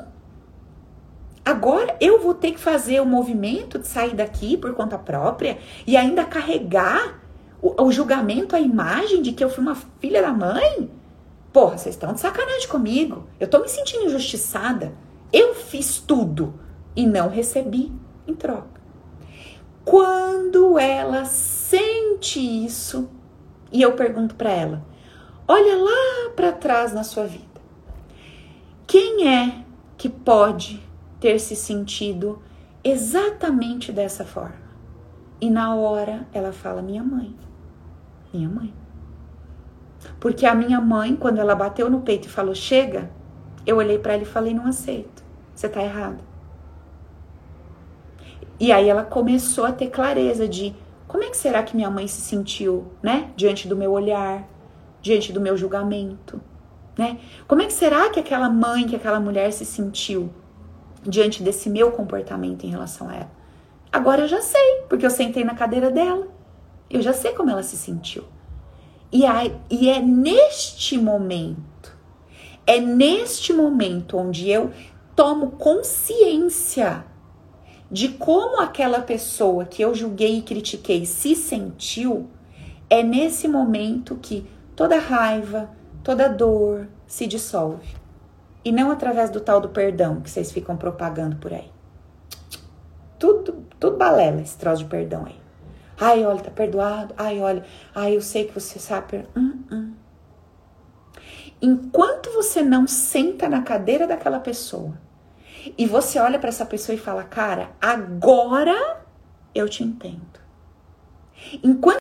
Agora eu vou ter que fazer o movimento de sair daqui por conta própria e ainda carregar o, o julgamento, a imagem de que eu fui uma filha da mãe? Porra, vocês estão de sacanagem comigo. Eu tô me sentindo injustiçada. Eu fiz tudo e não recebi em troca. Quando ela sente isso, e eu pergunto para ela: olha lá para trás na sua vida. Quem é que pode ter se sentido exatamente dessa forma? E na hora ela fala: minha mãe. Minha mãe. Porque a minha mãe, quando ela bateu no peito e falou: chega, Eu olhei para ela e falei: não aceito. Você tá errada. E aí ela começou a ter clareza de como é que será que minha mãe se sentiu, né? Diante do meu olhar, diante do meu julgamento, né? Como é que será que aquela mãe, que aquela mulher se sentiu diante desse meu comportamento em relação a ela? Agora eu já sei, porque eu sentei na cadeira dela. Eu já sei como ela se sentiu. E, aí, e é neste momento, é neste momento onde eu tomo consciência de como aquela pessoa que eu julguei e critiquei se sentiu, é nesse momento que toda raiva, toda dor se dissolve. E não através do tal do perdão que vocês ficam propagando por aí. Tudo, tudo balela esse troço de perdão aí. Ai, olha, tá perdoado. Ai, olha, ai, eu sei que você sabe. Hum, hum. Enquanto você não senta na cadeira daquela pessoa e você olha para essa pessoa e fala, cara, agora eu te entendo. Enquanto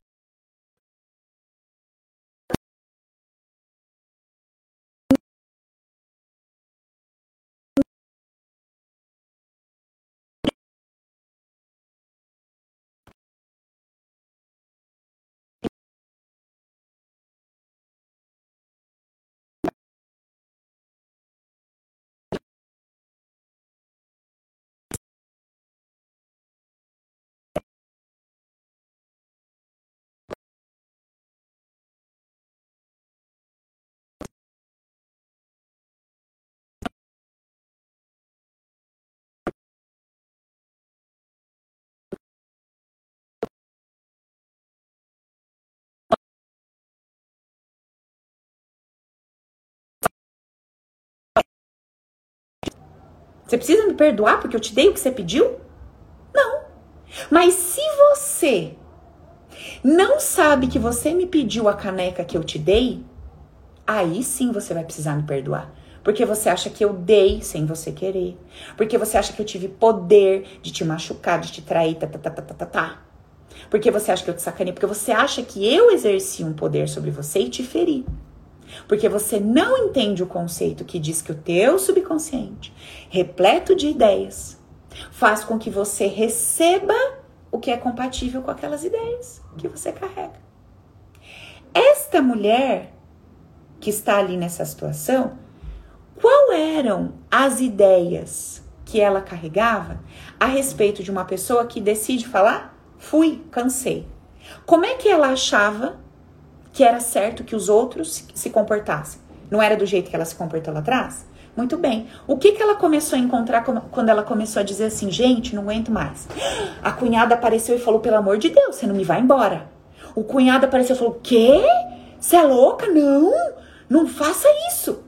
Você precisa me perdoar porque eu te dei o que você pediu? Não. Mas se você não sabe que você me pediu a caneca que eu te dei, aí sim você vai precisar me perdoar. Porque você acha que eu dei sem você querer. Porque você acha que eu tive poder de te machucar, de te trair, tá, tá, tá, tá, tá, tá. tá. Porque você acha que eu te sacanei. Porque você acha que eu exerci um poder sobre você e te feri. Porque você não entende o conceito que diz que o teu subconsciente, repleto de ideias, faz com que você receba o que é compatível com aquelas ideias que você carrega. Esta mulher que está ali nessa situação, qual eram as ideias que ela carregava a respeito de uma pessoa que decide falar: fui, cansei? Como é que ela achava que era certo que os outros se comportassem. Não era do jeito que ela se comportou lá atrás? Muito bem. O que, que ela começou a encontrar quando ela começou a dizer assim, gente, não aguento mais? A cunhada apareceu e falou, pelo amor de Deus, você não me vai embora. O cunhado apareceu e falou, quê? Você é louca? Não, não faça isso.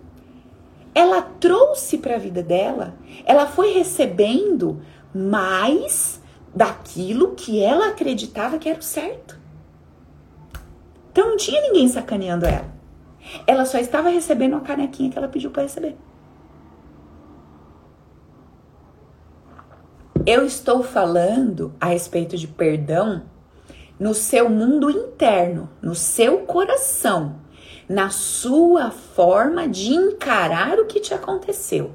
Ela trouxe para a vida dela, ela foi recebendo mais daquilo que ela acreditava que era o certo. Então não tinha ninguém sacaneando ela. Ela só estava recebendo a canequinha que ela pediu para receber. Eu estou falando a respeito de perdão no seu mundo interno, no seu coração, na sua forma de encarar o que te aconteceu.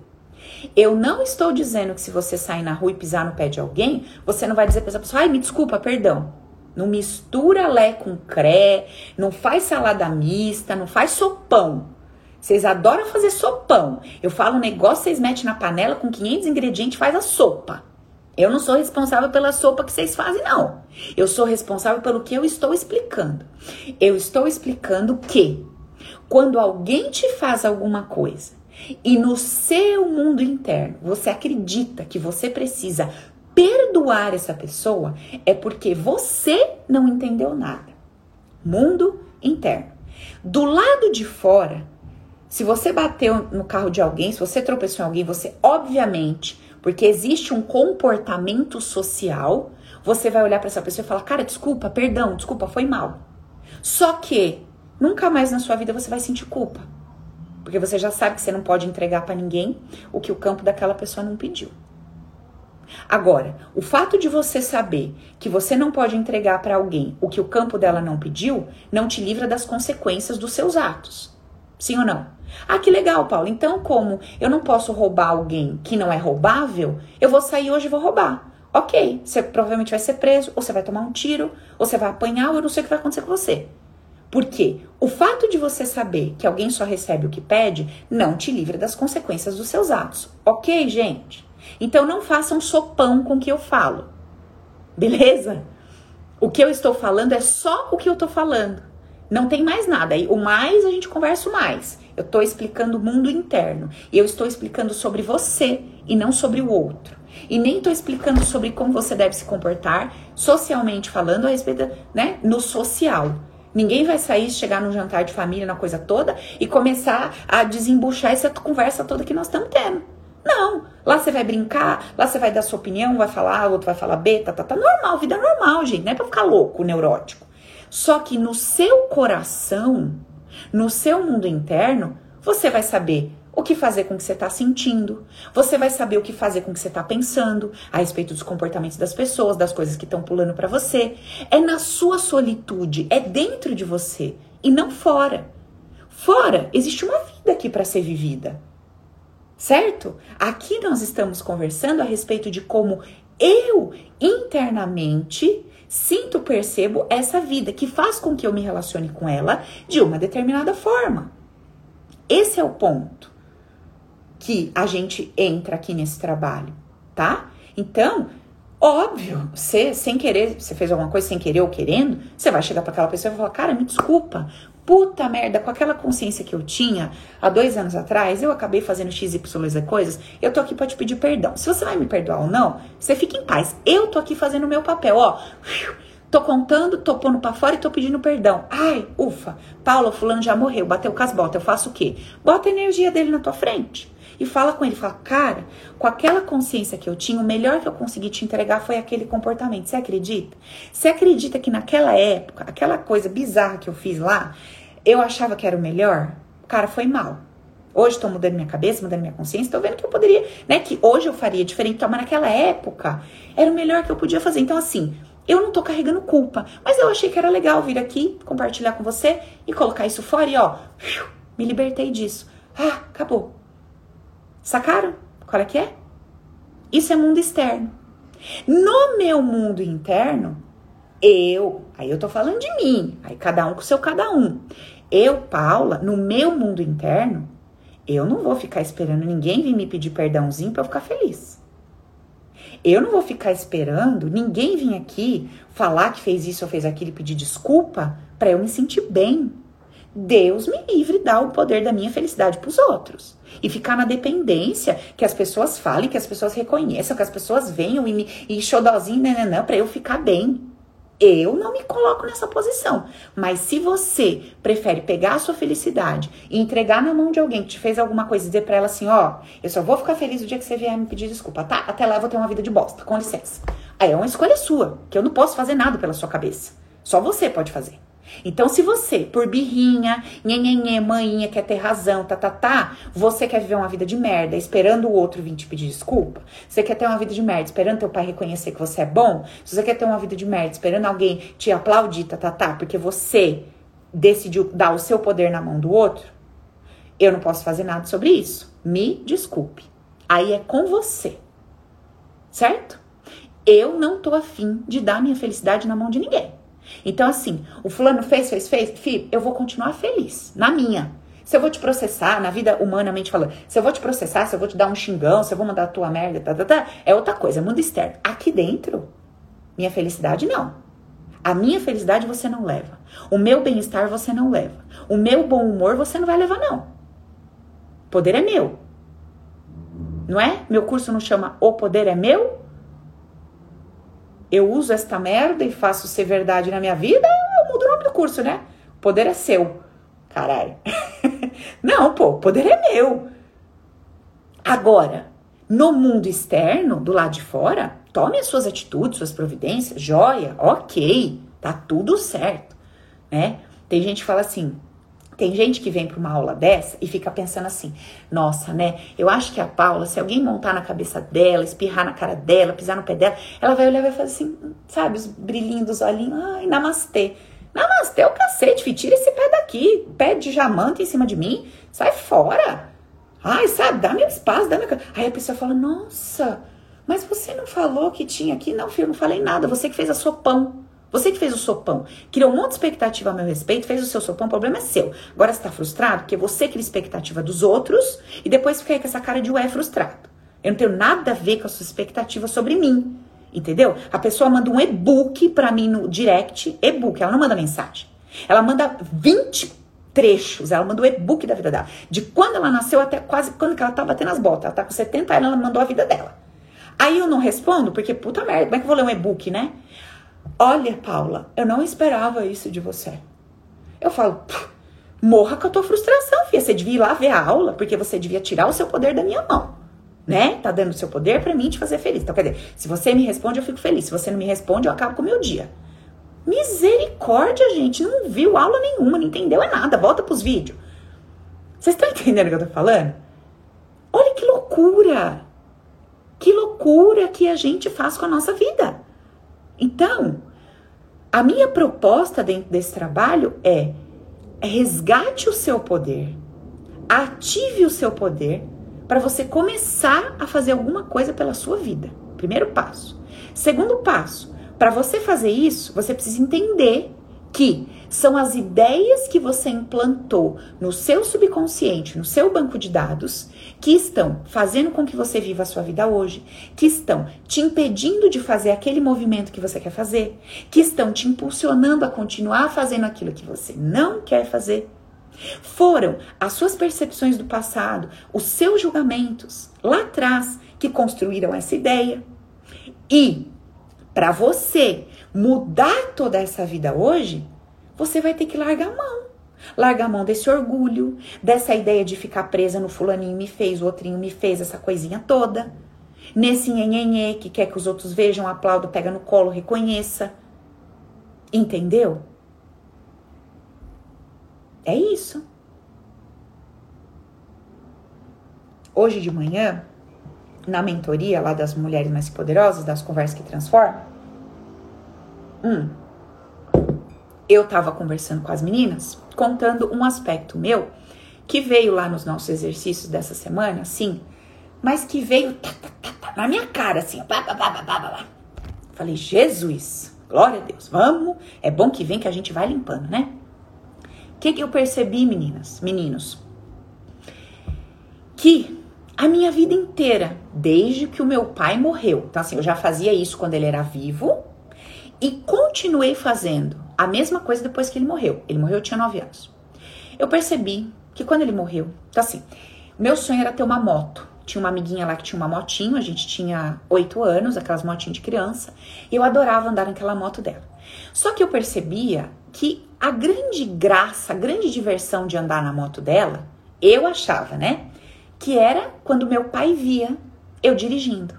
Eu não estou dizendo que se você sair na rua e pisar no pé de alguém, você não vai dizer para essa pessoa, ai, me desculpa, perdão. Não mistura lé com cré, não faz salada mista, não faz sopão. Vocês adoram fazer sopão. Eu falo um negócio, vocês metem na panela com 500 ingredientes, faz a sopa. Eu não sou responsável pela sopa que vocês fazem, não. Eu sou responsável pelo que eu estou explicando. Eu estou explicando que quando alguém te faz alguma coisa e no seu mundo interno você acredita que você precisa perdoar essa pessoa é porque você não entendeu nada. Mundo interno. Do lado de fora, se você bateu no carro de alguém, se você tropeçou em alguém, você obviamente, porque existe um comportamento social, você vai olhar para essa pessoa e falar: "Cara, desculpa, perdão, desculpa, foi mal". Só que nunca mais na sua vida você vai sentir culpa. Porque você já sabe que você não pode entregar para ninguém o que o campo daquela pessoa não pediu. Agora, o fato de você saber que você não pode entregar para alguém o que o campo dela não pediu, não te livra das consequências dos seus atos. Sim ou não? Ah, que legal, Paulo. Então, como eu não posso roubar alguém que não é roubável, eu vou sair hoje e vou roubar. Ok, você provavelmente vai ser preso, ou você vai tomar um tiro, ou você vai apanhar, ou eu não sei o que vai acontecer com você. Porque o fato de você saber que alguém só recebe o que pede não te livra das consequências dos seus atos. Ok, gente? Então não façam sopão com o que eu falo. Beleza? O que eu estou falando é só o que eu estou falando. Não tem mais nada. O mais a gente conversa mais. Eu estou explicando o mundo interno. E eu estou explicando sobre você e não sobre o outro. E nem estou explicando sobre como você deve se comportar, socialmente falando, a respeito, né? No social. Ninguém vai sair, chegar num jantar de família, na coisa toda, e começar a desembuchar essa conversa toda que nós estamos tendo. Não. Lá você vai brincar, lá você vai dar sua opinião, vai falar, o outro vai falar B, tá, tá, tá. Normal, vida normal, gente. Não é pra ficar louco, neurótico. Só que no seu coração, no seu mundo interno, você vai saber o que fazer com o que você está sentindo. Você vai saber o que fazer com o que você está pensando a respeito dos comportamentos das pessoas, das coisas que estão pulando para você. É na sua solitude, é dentro de você e não fora. Fora existe uma vida aqui para ser vivida. Certo? Aqui nós estamos conversando a respeito de como eu internamente sinto, percebo essa vida que faz com que eu me relacione com ela de uma determinada forma. Esse é o ponto que a gente entra aqui nesse trabalho, tá? Então, óbvio, você sem querer, você fez alguma coisa sem querer ou querendo, você vai chegar para aquela pessoa e vai falar: "Cara, me desculpa, puta merda, com aquela consciência que eu tinha há dois anos atrás, eu acabei fazendo x, y, coisas, eu tô aqui pra te pedir perdão. Se você vai me perdoar ou não, você fica em paz. Eu tô aqui fazendo o meu papel, ó. Tô contando, tô pondo pra fora e tô pedindo perdão. Ai, ufa, Paulo, fulano já morreu, bateu com as botas, eu faço o quê? Bota a energia dele na tua frente. E fala com ele, fala, cara, com aquela consciência que eu tinha, o melhor que eu consegui te entregar foi aquele comportamento. Você acredita? Você acredita que naquela época, aquela coisa bizarra que eu fiz lá, eu achava que era o melhor? Cara, foi mal. Hoje estou mudando minha cabeça, mudando minha consciência, estou vendo que eu poderia, né? Que hoje eu faria diferente, mas naquela época era o melhor que eu podia fazer. Então, assim, eu não tô carregando culpa, mas eu achei que era legal vir aqui, compartilhar com você e colocar isso fora e ó, me libertei disso. Ah, acabou. Sacaram? Qual é que é? Isso é mundo externo. No meu mundo interno, eu, aí eu tô falando de mim, aí cada um com seu cada um. Eu, Paula, no meu mundo interno, eu não vou ficar esperando ninguém vir me pedir perdãozinho para eu ficar feliz. Eu não vou ficar esperando ninguém vir aqui falar que fez isso ou fez aquilo e pedir desculpa para eu me sentir bem. Deus me livre dar o poder da minha felicidade para os outros. E ficar na dependência que as pessoas falem, que as pessoas reconheçam, que as pessoas venham e me e xodozinho, né para eu ficar bem. Eu não me coloco nessa posição. Mas se você prefere pegar a sua felicidade e entregar na mão de alguém que te fez alguma coisa e dizer para ela assim, ó, eu só vou ficar feliz o dia que você vier me pedir desculpa, tá? Até lá eu vou ter uma vida de bosta, com licença. Aí é uma escolha sua, que eu não posso fazer nada pela sua cabeça. Só você pode fazer. Então, se você, por birrinha, nhenhenhê, maninha, quer ter razão, tá, tá, tá, você quer viver uma vida de merda esperando o outro vir te pedir desculpa, você quer ter uma vida de merda esperando teu pai reconhecer que você é bom, se você quer ter uma vida de merda esperando alguém te aplaudir, tá, tá, tá, porque você decidiu dar o seu poder na mão do outro, eu não posso fazer nada sobre isso. Me desculpe. Aí é com você. Certo? Eu não tô afim de dar minha felicidade na mão de ninguém. Então, assim, o fulano fez, fez, fez, filho, eu vou continuar feliz, na minha. Se eu vou te processar, na vida humanamente falando, se eu vou te processar, se eu vou te dar um xingão, se eu vou mandar a tua merda, tá, tá, tá, é outra coisa, é mundo externo. Aqui dentro, minha felicidade não. A minha felicidade você não leva. O meu bem-estar você não leva. O meu bom humor você não vai levar, não. O poder é meu. Não é? Meu curso não chama O Poder é Meu? Eu uso esta merda e faço ser verdade na minha vida, eu mudo o nome do curso, né? O poder é seu. Caralho. Não, pô, o poder é meu. Agora, no mundo externo, do lado de fora, tome as suas atitudes, suas providências, joia, ok, tá tudo certo, né? Tem gente que fala assim, tem gente que vem para uma aula dessa e fica pensando assim: nossa, né? Eu acho que a Paula, se alguém montar na cabeça dela, espirrar na cara dela, pisar no pé dela, ela vai olhar e vai fazer assim, sabe, os brilhinhos dos olhinhos, ai, namastê. Namastê o cacete, filho, tira esse pé daqui. Pé de jamanta em cima de mim. Sai fora. Ai, sabe, dá meu espaço, dá meu... Aí a pessoa fala, nossa, mas você não falou que tinha aqui? Não, filho, não falei nada. Você que fez a sopão. Você que fez o sopão, criou um monte de expectativa a meu respeito, fez o seu sopão, o problema é seu. Agora você tá frustrado porque você cria expectativa dos outros e depois fica aí com essa cara de ué frustrado. Eu não tenho nada a ver com a sua expectativa sobre mim. Entendeu? A pessoa manda um e-book para mim no direct, e-book, ela não manda mensagem. Ela manda 20 trechos, ela mandou o e-book da vida dela. De quando ela nasceu até quase quando ela tá batendo as botas. Ela tá com 70 anos, ela mandou a vida dela. Aí eu não respondo, porque puta merda, como é que eu vou ler um e-book, né? Olha, Paula, eu não esperava isso de você. Eu falo, morra com a tua frustração, filha. Você devia ir lá ver a aula, porque você devia tirar o seu poder da minha mão. Né? Tá dando o seu poder para mim te fazer feliz. Então, quer dizer, se você me responde, eu fico feliz. Se você não me responde, eu acabo com o meu dia. Misericórdia, gente. Não viu aula nenhuma, não entendeu é nada. Volta pros vídeos. Vocês estão entendendo o que eu tô falando? Olha que loucura! Que loucura que a gente faz com a nossa vida. Então, a minha proposta dentro desse trabalho é resgate o seu poder, ative o seu poder para você começar a fazer alguma coisa pela sua vida. Primeiro passo. Segundo passo, para você fazer isso, você precisa entender que são as ideias que você implantou no seu subconsciente, no seu banco de dados, que estão fazendo com que você viva a sua vida hoje, que estão te impedindo de fazer aquele movimento que você quer fazer, que estão te impulsionando a continuar fazendo aquilo que você não quer fazer. Foram as suas percepções do passado, os seus julgamentos lá atrás que construíram essa ideia. E para você mudar toda essa vida hoje, você vai ter que largar a mão. Largar a mão desse orgulho, dessa ideia de ficar presa no fulaninho me fez, o outrinho me fez, essa coisinha toda. Nesse nhenhenhê que quer que os outros vejam, aplaudam, pega no colo, reconheça. Entendeu? É isso. Hoje de manhã, na mentoria lá das mulheres mais poderosas, das conversas que transformam, hum, eu tava conversando com as meninas, contando um aspecto meu que veio lá nos nossos exercícios dessa semana, assim, mas que veio tá, tá, tá, tá na minha cara, assim, blá, blá, blá, blá, blá. Falei, Jesus, glória a Deus, vamos, é bom que vem que a gente vai limpando, né? O que, que eu percebi, meninas, meninos? Que a minha vida inteira, desde que o meu pai morreu, então assim, eu já fazia isso quando ele era vivo e continuei fazendo a mesma coisa depois que ele morreu. Ele morreu, eu tinha 9 anos. Eu percebi que quando ele morreu, então assim, meu sonho era ter uma moto. Tinha uma amiguinha lá que tinha uma motinho, a gente tinha 8 anos, aquelas motinhas de criança, e eu adorava andar naquela moto dela. Só que eu percebia que a grande graça, a grande diversão de andar na moto dela, eu achava, né? Que era quando meu pai via eu dirigindo.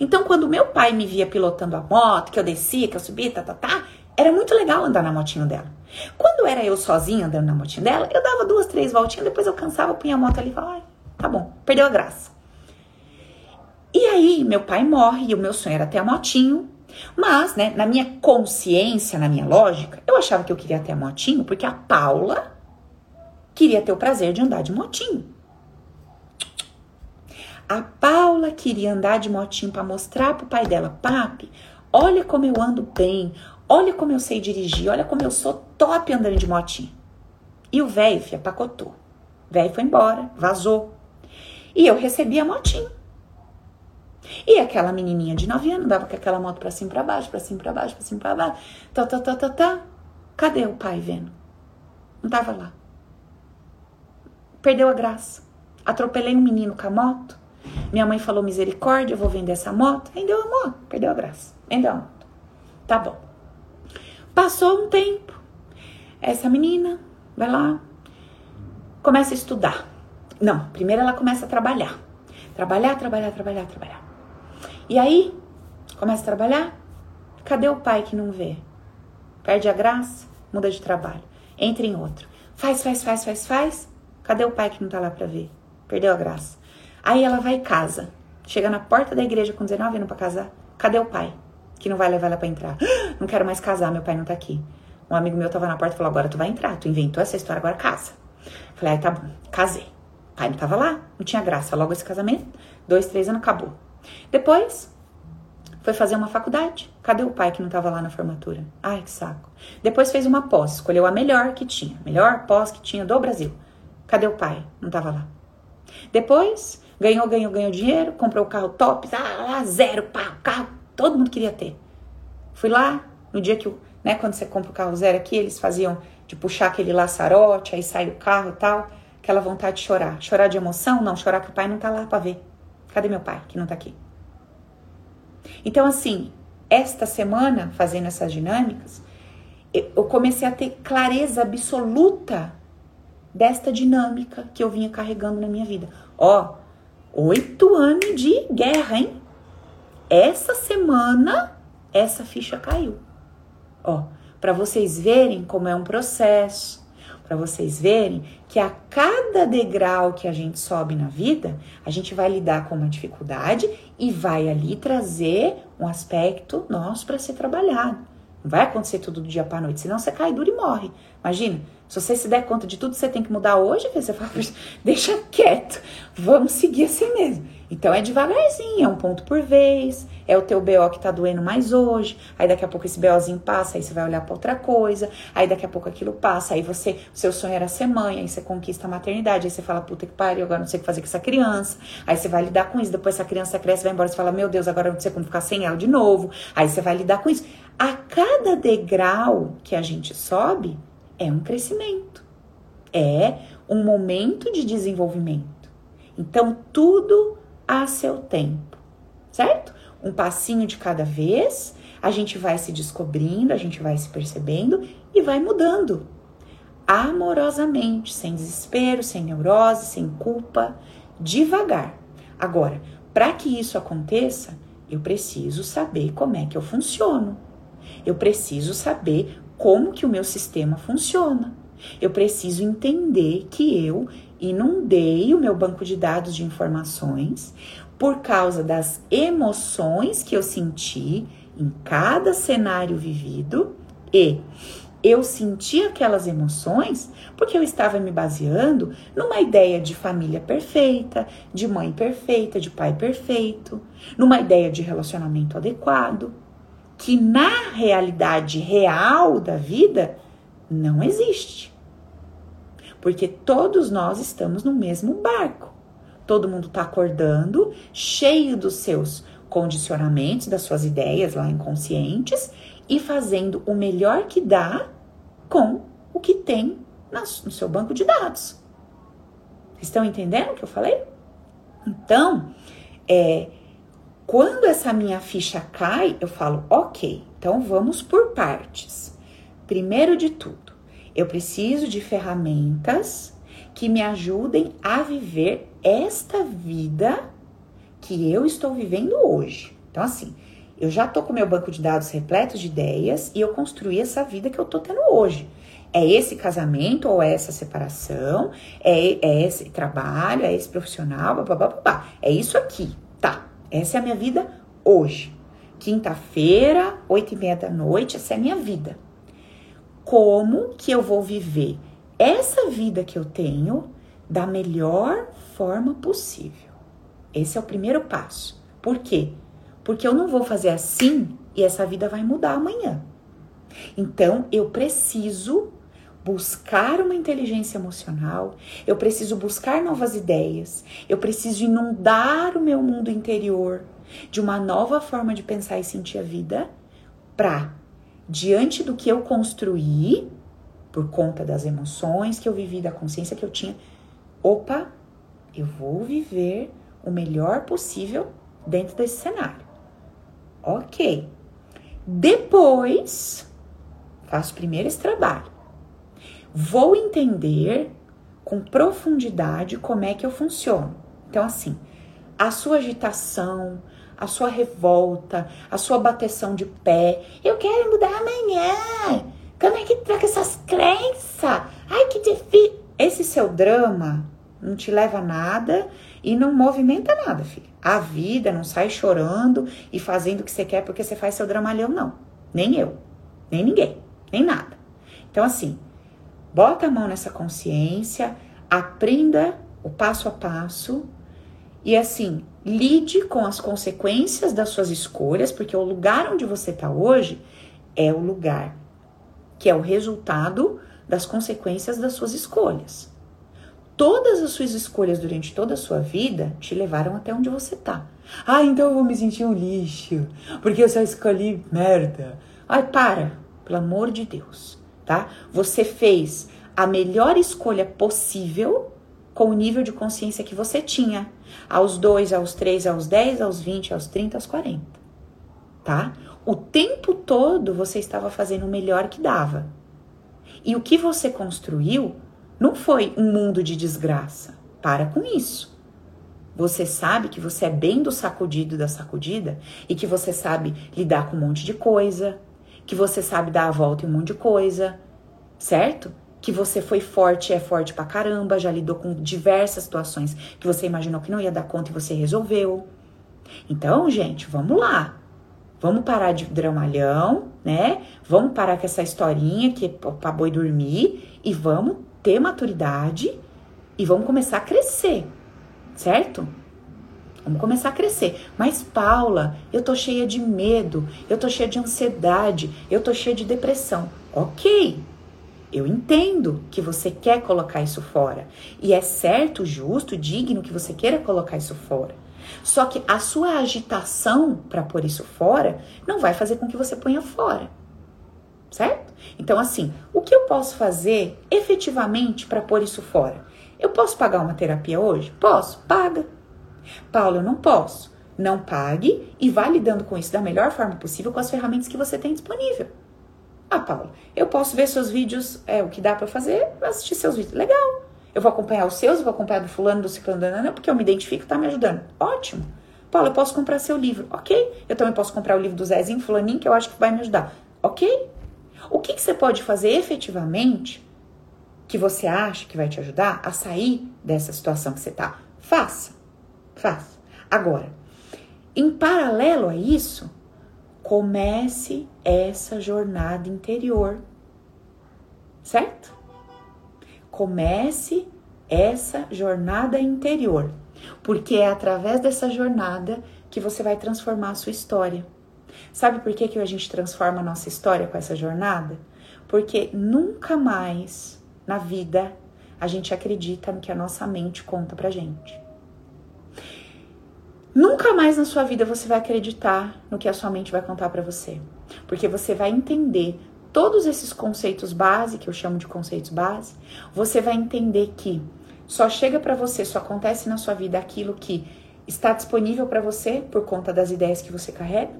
Então, quando meu pai me via pilotando a moto, que eu descia, que eu subia, tá, tá, tá, era muito legal andar na motinho dela. Quando era eu sozinha andando na motinho dela, eu dava duas, três voltinhas, depois eu cansava, punha a moto ali e falava, ah, tá bom, perdeu a graça. E aí, meu pai morre e o meu sonho era ter a motinho. Mas, né, na minha consciência, na minha lógica, eu achava que eu queria ter a motinho porque a Paula queria ter o prazer de andar de motinho. A Paula queria andar de motinho para mostrar pro pai dela, papi, olha como eu ando bem, Olha como eu sei dirigir, olha como eu sou top andando de motinho. E o velho, fia, pacotou. O velho foi embora, vazou. E eu recebi a motinho. E aquela menininha de 9 anos dava com aquela moto pra cima pra baixo, pra cima pra baixo, pra cima pra baixo. Tá, tá, tá, tá, tá. Cadê o pai vendo? Não tava lá. Perdeu a graça. Atropelei um menino com a moto. Minha mãe falou misericórdia, eu vou vender essa moto. Vendeu a moto, perdeu a graça. Vendeu a moto. Tá bom. Passou um tempo. Essa menina vai lá, começa a estudar. Não, primeiro ela começa a trabalhar. Trabalhar, trabalhar, trabalhar, trabalhar. E aí, começa a trabalhar. Cadê o pai que não vê? Perde a graça, muda de trabalho. Entra em outro. Faz, faz, faz, faz, faz. Cadê o pai que não tá lá pra ver? Perdeu a graça. Aí ela vai e casa. Chega na porta da igreja com 19 anos pra casar. Cadê o pai? que não vai levar ela para entrar. Não quero mais casar, meu pai não tá aqui. Um amigo meu tava na porta e falou: agora tu vai entrar, tu inventou essa história, agora casa. Falei, aí tá bom, casei. Pai não tava lá, não tinha graça. Logo esse casamento, dois, três anos, acabou. Depois, foi fazer uma faculdade. Cadê o pai que não tava lá na formatura? Ai, que saco. Depois fez uma pós, escolheu a melhor que tinha, melhor pós que tinha do Brasil. Cadê o pai? Não tava lá. Depois, ganhou, ganhou, ganhou dinheiro, comprou o carro top, ah, zero, pá, carro, todo mundo queria ter. Fui lá, no dia que, né, quando você compra o carro zero aqui, eles faziam de puxar aquele laçarote, aí sai o carro e tal, aquela vontade de chorar. Chorar de emoção? Não, chorar que o pai não tá lá para ver. Cadê meu pai que não tá aqui? Então, assim, esta semana, fazendo essas dinâmicas, eu comecei a ter clareza absoluta desta dinâmica que eu vinha carregando na minha vida. Ó, oito anos de guerra, hein? Essa semana, essa ficha caiu. Ó, para vocês verem como é um processo, para vocês verem que a cada degrau que a gente sobe na vida, a gente vai lidar com uma dificuldade e vai ali trazer um aspecto nosso para ser trabalhado. Não vai acontecer tudo do dia para noite, senão você cai duro e morre. Imagina, se você se der conta de tudo que você tem que mudar hoje, você fala, deixa quieto, vamos seguir assim mesmo. Então é devagarzinho, é um ponto por vez, é o teu BO que tá doendo mais hoje, aí daqui a pouco esse BOzinho passa, aí você vai olhar para outra coisa, aí daqui a pouco aquilo passa, aí você, o seu sonho era ser mãe, aí você conquista a maternidade, aí você fala, puta que pariu, agora não sei o que fazer com essa criança, aí você vai lidar com isso, depois essa criança cresce, vai embora, você fala, meu Deus, agora não sei como ficar sem ela de novo, aí você vai lidar com isso. A cada degrau que a gente sobe, é um crescimento, é um momento de desenvolvimento. Então, tudo a seu tempo, certo? Um passinho de cada vez, a gente vai se descobrindo, a gente vai se percebendo e vai mudando. Amorosamente, sem desespero, sem neurose, sem culpa, devagar. Agora, para que isso aconteça, eu preciso saber como é que eu funciono. Eu preciso saber como que o meu sistema funciona. Eu preciso entender que eu inundei o meu banco de dados de informações por causa das emoções que eu senti em cada cenário vivido e eu senti aquelas emoções porque eu estava me baseando numa ideia de família perfeita, de mãe perfeita, de pai perfeito, numa ideia de relacionamento adequado, que na realidade real da vida não existe. Porque todos nós estamos no mesmo barco. Todo mundo está acordando, cheio dos seus condicionamentos, das suas ideias lá inconscientes e fazendo o melhor que dá com o que tem no seu banco de dados. Estão entendendo o que eu falei? Então, é, quando essa minha ficha cai, eu falo, ok, então vamos por partes. Primeiro de tudo, eu preciso de ferramentas que me ajudem a viver esta vida que eu estou vivendo hoje. Então, assim, eu já tô com meu banco de dados repleto de ideias e eu construí essa vida que eu tô tendo hoje. É esse casamento ou é essa separação? É, é esse trabalho? É esse profissional? Blá, blá. É isso aqui, tá? Essa é a minha vida hoje. Quinta-feira, oito e meia da noite, essa é a minha vida como que eu vou viver essa vida que eu tenho da melhor forma possível. Esse é o primeiro passo. Por quê? Porque eu não vou fazer assim e essa vida vai mudar amanhã. Então, eu preciso buscar uma inteligência emocional, eu preciso buscar novas ideias, eu preciso inundar o meu mundo interior de uma nova forma de pensar e sentir a vida para diante do que eu construí, por conta das emoções que eu vivi, da consciência que eu tinha, opa, eu vou viver o melhor possível dentro desse cenário. Ok. Depois, faço primeiro esse trabalho. Vou entender com profundidade como é que eu funciono. Então, assim, a sua agitação, a sua revolta, a sua bateção de pé. Eu quero mudar amanhã. Como é que troca essas crenças? Ai, que difícil. Esse seu drama não te leva a nada e não movimenta nada, filho. A vida não sai chorando e fazendo o que você quer porque você faz seu dramalhão, não. Nem eu, nem ninguém, nem nada. Então, assim, bota a mão nessa consciência, aprenda o passo a passo e, assim, lide com as consequências das suas escolhas, porque o lugar onde você está hoje é o lugar que é o resultado das consequências das suas escolhas. Todas as suas escolhas durante toda a sua vida te levaram até onde você está. Ah, então eu vou me sentir um lixo, porque eu só escolhi merda. Ai, para, pelo amor de Deus, tá? Você fez a melhor escolha possível com o nível de consciência que você tinha. Aos 2, aos 3, aos 10, aos 20, aos 30, aos 40. Tá? O tempo todo você estava fazendo o melhor que dava. E o que você construiu não foi um mundo de desgraça. Para com isso. Você sabe que você é bem do sacudido da sacudida e que você sabe lidar com um monte de coisa, que você sabe dar a volta em um monte de coisa, certo? Que você foi forte, é forte pra caramba, já lidou com diversas situações que você imaginou que não ia dar conta e você resolveu. Então, gente, vamos lá. Vamos parar de dramalhão, né? Vamos parar com essa historinha que é pra boi dormir e vamos ter maturidade e vamos começar a crescer certo? Vamos começar a crescer. Mas, Paula, eu tô cheia de medo, eu tô cheia de ansiedade, eu tô cheia de depressão. Ok, eu entendo que você quer colocar isso fora. E é certo, justo, digno que você queira colocar isso fora. Só que a sua agitação para pôr isso fora não vai fazer com que você ponha fora. Certo? Então, assim, o que eu posso fazer efetivamente para pôr isso fora? Eu posso pagar uma terapia hoje? Posso, paga. Paulo, eu não posso. Não pague e vá lidando com isso da melhor forma possível com as ferramentas que você tem disponível. Ah, Paulo, eu posso ver seus vídeos, é o que dá para fazer, assistir seus vídeos. Legal. Eu vou acompanhar os seus, eu vou acompanhar do fulano, do ciclano, da nana, porque eu me identifico, tá me ajudando. Ótimo. Paulo, eu posso comprar seu livro. Ok. Eu também posso comprar o livro do Zezinho, fulaninho, que eu acho que vai me ajudar. Ok. O que, que você pode fazer efetivamente que você acha que vai te ajudar a sair dessa situação que você tá. Faça. Faça. Agora, em paralelo a isso, comece essa jornada interior. Certo? Comece essa jornada interior, porque é através dessa jornada que você vai transformar a sua história. Sabe por que, que a gente transforma a nossa história com essa jornada? Porque nunca mais na vida, a gente acredita no que a nossa mente conta pra gente. Nunca mais na sua vida você vai acreditar no que a sua mente vai contar para você, porque você vai entender todos esses conceitos base, que eu chamo de conceitos base, você vai entender que só chega para você, só acontece na sua vida aquilo que está disponível para você por conta das ideias que você carrega,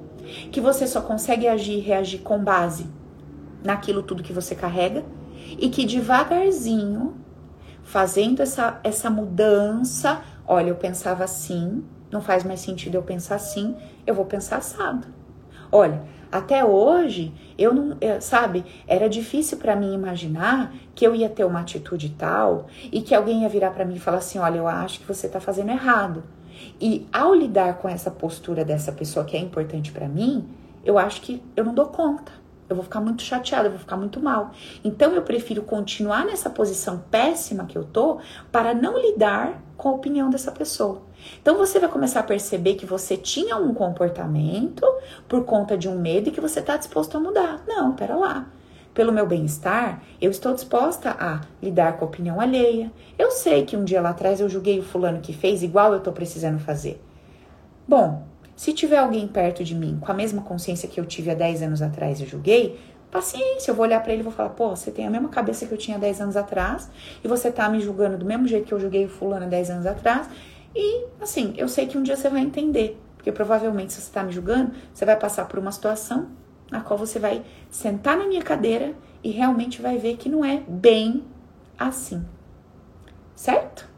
que você só consegue agir e reagir com base naquilo tudo que você carrega e que devagarzinho, fazendo essa, essa mudança, olha, eu pensava assim, não faz mais sentido eu pensar assim, eu vou pensar assado. Olha, até hoje, eu não, sabe, era difícil para mim imaginar que eu ia ter uma atitude tal e que alguém ia virar para mim e falar assim: olha, eu acho que você tá fazendo errado. E ao lidar com essa postura dessa pessoa que é importante para mim, eu acho que eu não dou conta eu vou ficar muito chateada, eu vou ficar muito mal. Então eu prefiro continuar nessa posição péssima que eu tô para não lidar com a opinião dessa pessoa. Então você vai começar a perceber que você tinha um comportamento por conta de um medo e que você está disposto a mudar. Não, pera lá. Pelo meu bem-estar, eu estou disposta a lidar com a opinião alheia. Eu sei que um dia lá atrás eu julguei o fulano que fez igual eu estou precisando fazer. Bom, se tiver alguém perto de mim com a mesma consciência que eu tive há 10 anos atrás e julguei, paciência, eu vou olhar para ele e vou falar: pô, você tem a mesma cabeça que eu tinha 10 anos atrás e você tá me julgando do mesmo jeito que eu julguei o fulano 10 anos atrás. E assim, eu sei que um dia você vai entender, porque provavelmente se você tá me julgando, você vai passar por uma situação na qual você vai sentar na minha cadeira e realmente vai ver que não é bem assim. Certo?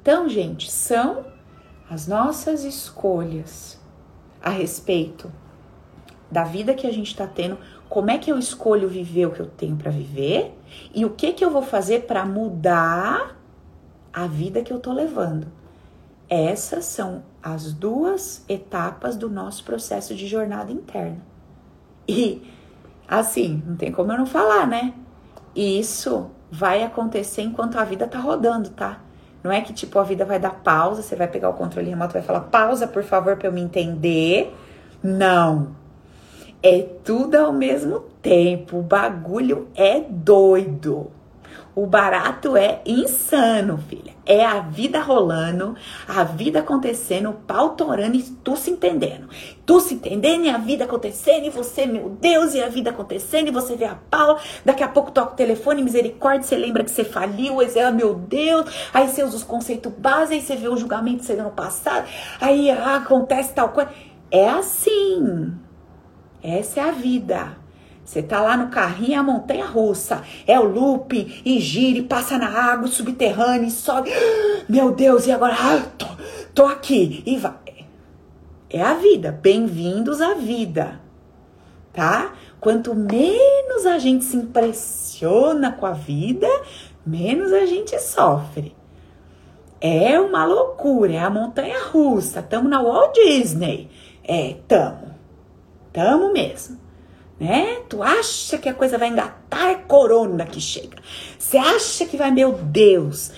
Então, gente, são as nossas escolhas a respeito da vida que a gente está tendo, como é que eu escolho viver o que eu tenho para viver e o que que eu vou fazer para mudar a vida que eu tô levando. Essas são as duas etapas do nosso processo de jornada interna. E Assim, não tem como eu não falar, né? Isso vai acontecer enquanto a vida tá rodando, tá? Não é que tipo a vida vai dar pausa, você vai pegar o controle remoto e vai falar pausa, por favor, para eu me entender. Não. É tudo ao mesmo tempo. O bagulho é doido. O barato é insano, filha. É a vida rolando, a vida acontecendo, o pau torando e tu se entendendo. Tu se entendendo e a vida acontecendo, e você, meu Deus, e a vida acontecendo, e você vê a Paula. Daqui a pouco toca o telefone, misericórdia, você lembra que você faliu, aí você, ah, meu Deus. Aí você usa os conceitos básicos, aí você vê o julgamento sendo passado, aí ah, acontece tal coisa. É assim. Essa é a vida. Você tá lá no carrinho, é a montanha russa. É o loop, e gira, e passa na água subterrânea, e sobe. Meu Deus, e agora? Ah, tô, tô aqui. E vai. É a vida. Bem-vindos à vida. Tá? Quanto menos a gente se impressiona com a vida, menos a gente sofre. É uma loucura, é a montanha russa. Tamo na Walt Disney. É, tamo. Tamo mesmo né? Tu acha que a coisa vai engatar, é corona que chega. Você acha que vai, meu Deus,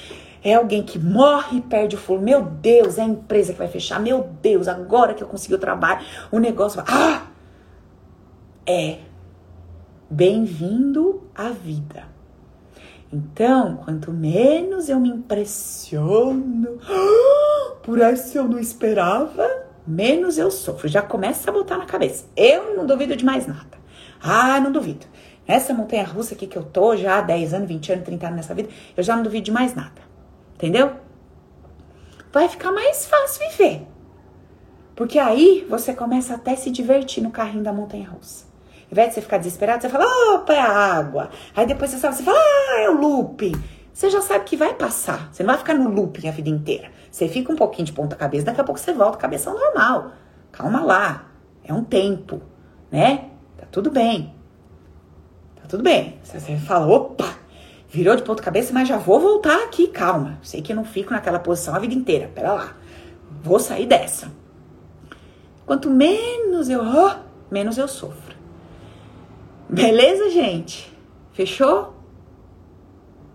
é alguém que morre e perde o fogo. Meu Deus, é a empresa que vai fechar. Meu Deus, agora que eu consegui o trabalho, o negócio vai. Ah! É. Bem-vindo à vida. Então, quanto menos eu me impressiono, por essa eu não esperava, menos eu sofro. Já começa a botar na cabeça. Eu não duvido de mais nada. Ah, não duvido. Nessa montanha russa aqui que eu tô já há 10 anos, 20 anos, 30 anos nessa vida, eu já não duvido de mais nada. Entendeu? Vai ficar mais fácil viver. Porque aí você começa até se divertir no carrinho da montanha russa. Ao invés de você ficar desesperado, você fala, opa, é a água. Aí depois você sabe, você fala, ah, é o loop. Você já sabe que vai passar. Você não vai ficar no looping a vida inteira. Você fica um pouquinho de ponta cabeça, daqui a pouco você volta, cabeça normal. Calma lá. É um tempo, né? Tudo bem. Tá tudo bem. Você fala, opa, virou de ponta cabeça, mas já vou voltar aqui, calma. Sei que eu não fico naquela posição a vida inteira. Pera lá. Vou sair dessa. Quanto menos eu, oh, menos eu sofro. Beleza, gente? Fechou?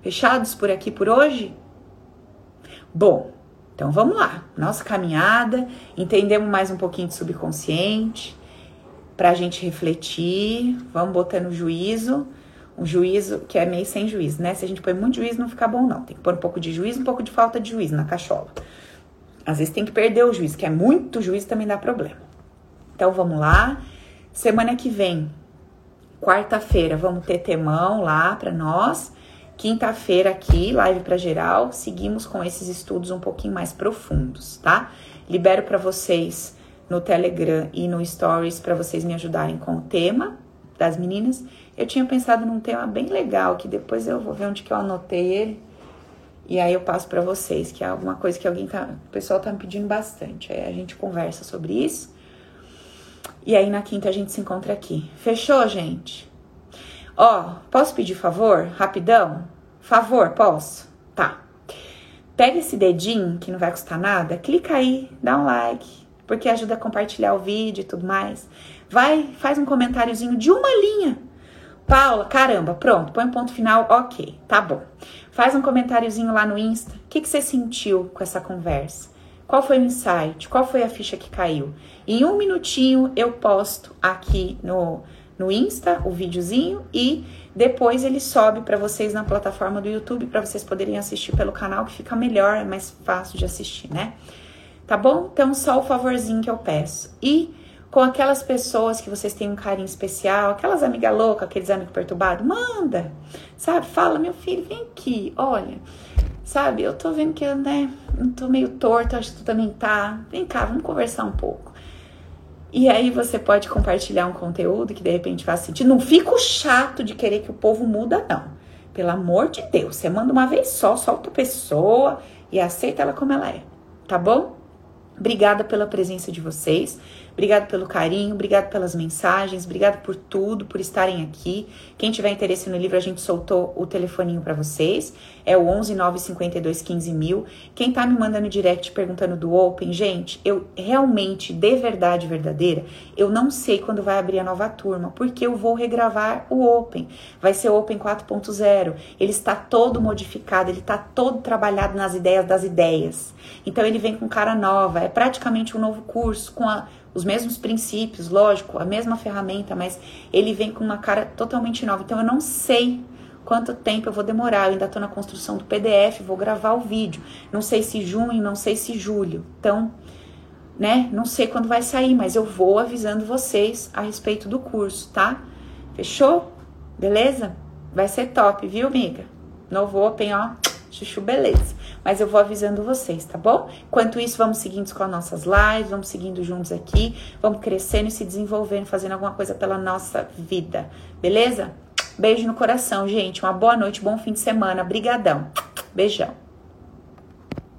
Fechados por aqui por hoje? Bom, então vamos lá. Nossa caminhada, entendemos mais um pouquinho de subconsciente para a gente refletir, vamos botando juízo, um juízo que é meio sem juízo, né? Se a gente põe muito juízo, não fica bom, não. Tem que pôr um pouco de juízo, um pouco de falta de juízo na cachola. Às vezes tem que perder o juízo, que é muito juízo também dá problema. Então vamos lá. Semana que vem, quarta-feira, vamos ter temão lá para nós. Quinta-feira aqui, live para geral. Seguimos com esses estudos um pouquinho mais profundos, tá? Libero para vocês no Telegram e no Stories para vocês me ajudarem com o tema das meninas. Eu tinha pensado num tema bem legal que depois eu vou ver onde que eu anotei ele e aí eu passo para vocês, que é alguma coisa que alguém tá, o pessoal tá me pedindo bastante. Aí a gente conversa sobre isso. E aí na quinta a gente se encontra aqui. Fechou, gente? Ó, posso pedir favor? Rapidão? Favor, posso? Tá. Pega esse dedinho que não vai custar nada, clica aí, dá um like, porque ajuda a compartilhar o vídeo e tudo mais. Vai, faz um comentáriozinho de uma linha. Paula, caramba, pronto, põe um ponto final, ok, tá bom. Faz um comentáriozinho lá no Insta. O que, que você sentiu com essa conversa? Qual foi o insight? Qual foi a ficha que caiu? Em um minutinho eu posto aqui no, no Insta o videozinho e depois ele sobe para vocês na plataforma do YouTube para vocês poderem assistir pelo canal que fica melhor, é mais fácil de assistir, né? Tá bom? Então, só o favorzinho que eu peço. E com aquelas pessoas que vocês têm um carinho especial, aquelas amigas loucas, aqueles amigos perturbados, manda, sabe? Fala, meu filho, vem aqui, olha, sabe? Eu tô vendo que eu, né, não tô meio torto, acho que tu também tá. Vem cá, vamos conversar um pouco. E aí você pode compartilhar um conteúdo que de repente faz sentido. Não fico chato de querer que o povo muda, não. Pelo amor de Deus, você manda uma vez só, solta a pessoa e aceita ela como ela é, tá bom? Obrigada pela presença de vocês. Obrigado pelo carinho, obrigado pelas mensagens, obrigado por tudo, por estarem aqui. Quem tiver interesse no livro, a gente soltou o telefoninho para vocês. É o 11 952 15 mil. Quem tá me mandando direct perguntando do Open, gente, eu realmente, de verdade verdadeira, eu não sei quando vai abrir a nova turma, porque eu vou regravar o Open. Vai ser o Open 4.0. Ele está todo modificado, ele está todo trabalhado nas ideias das ideias. Então ele vem com cara nova, é praticamente um novo curso com a os mesmos princípios, lógico, a mesma ferramenta, mas ele vem com uma cara totalmente nova. Então eu não sei quanto tempo eu vou demorar. Eu ainda estou na construção do PDF, vou gravar o vídeo. Não sei se junho, não sei se julho. Então, né? Não sei quando vai sair, mas eu vou avisando vocês a respeito do curso, tá? Fechou? Beleza? Vai ser top, viu, amiga? Novo Open, ó. Chuchu, beleza. Mas eu vou avisando vocês, tá bom? Enquanto isso, vamos seguindo com as nossas lives, vamos seguindo juntos aqui, vamos crescendo e se desenvolvendo, fazendo alguma coisa pela nossa vida, beleza? Beijo no coração, gente. Uma boa noite, bom fim de semana. Brigadão. Beijão.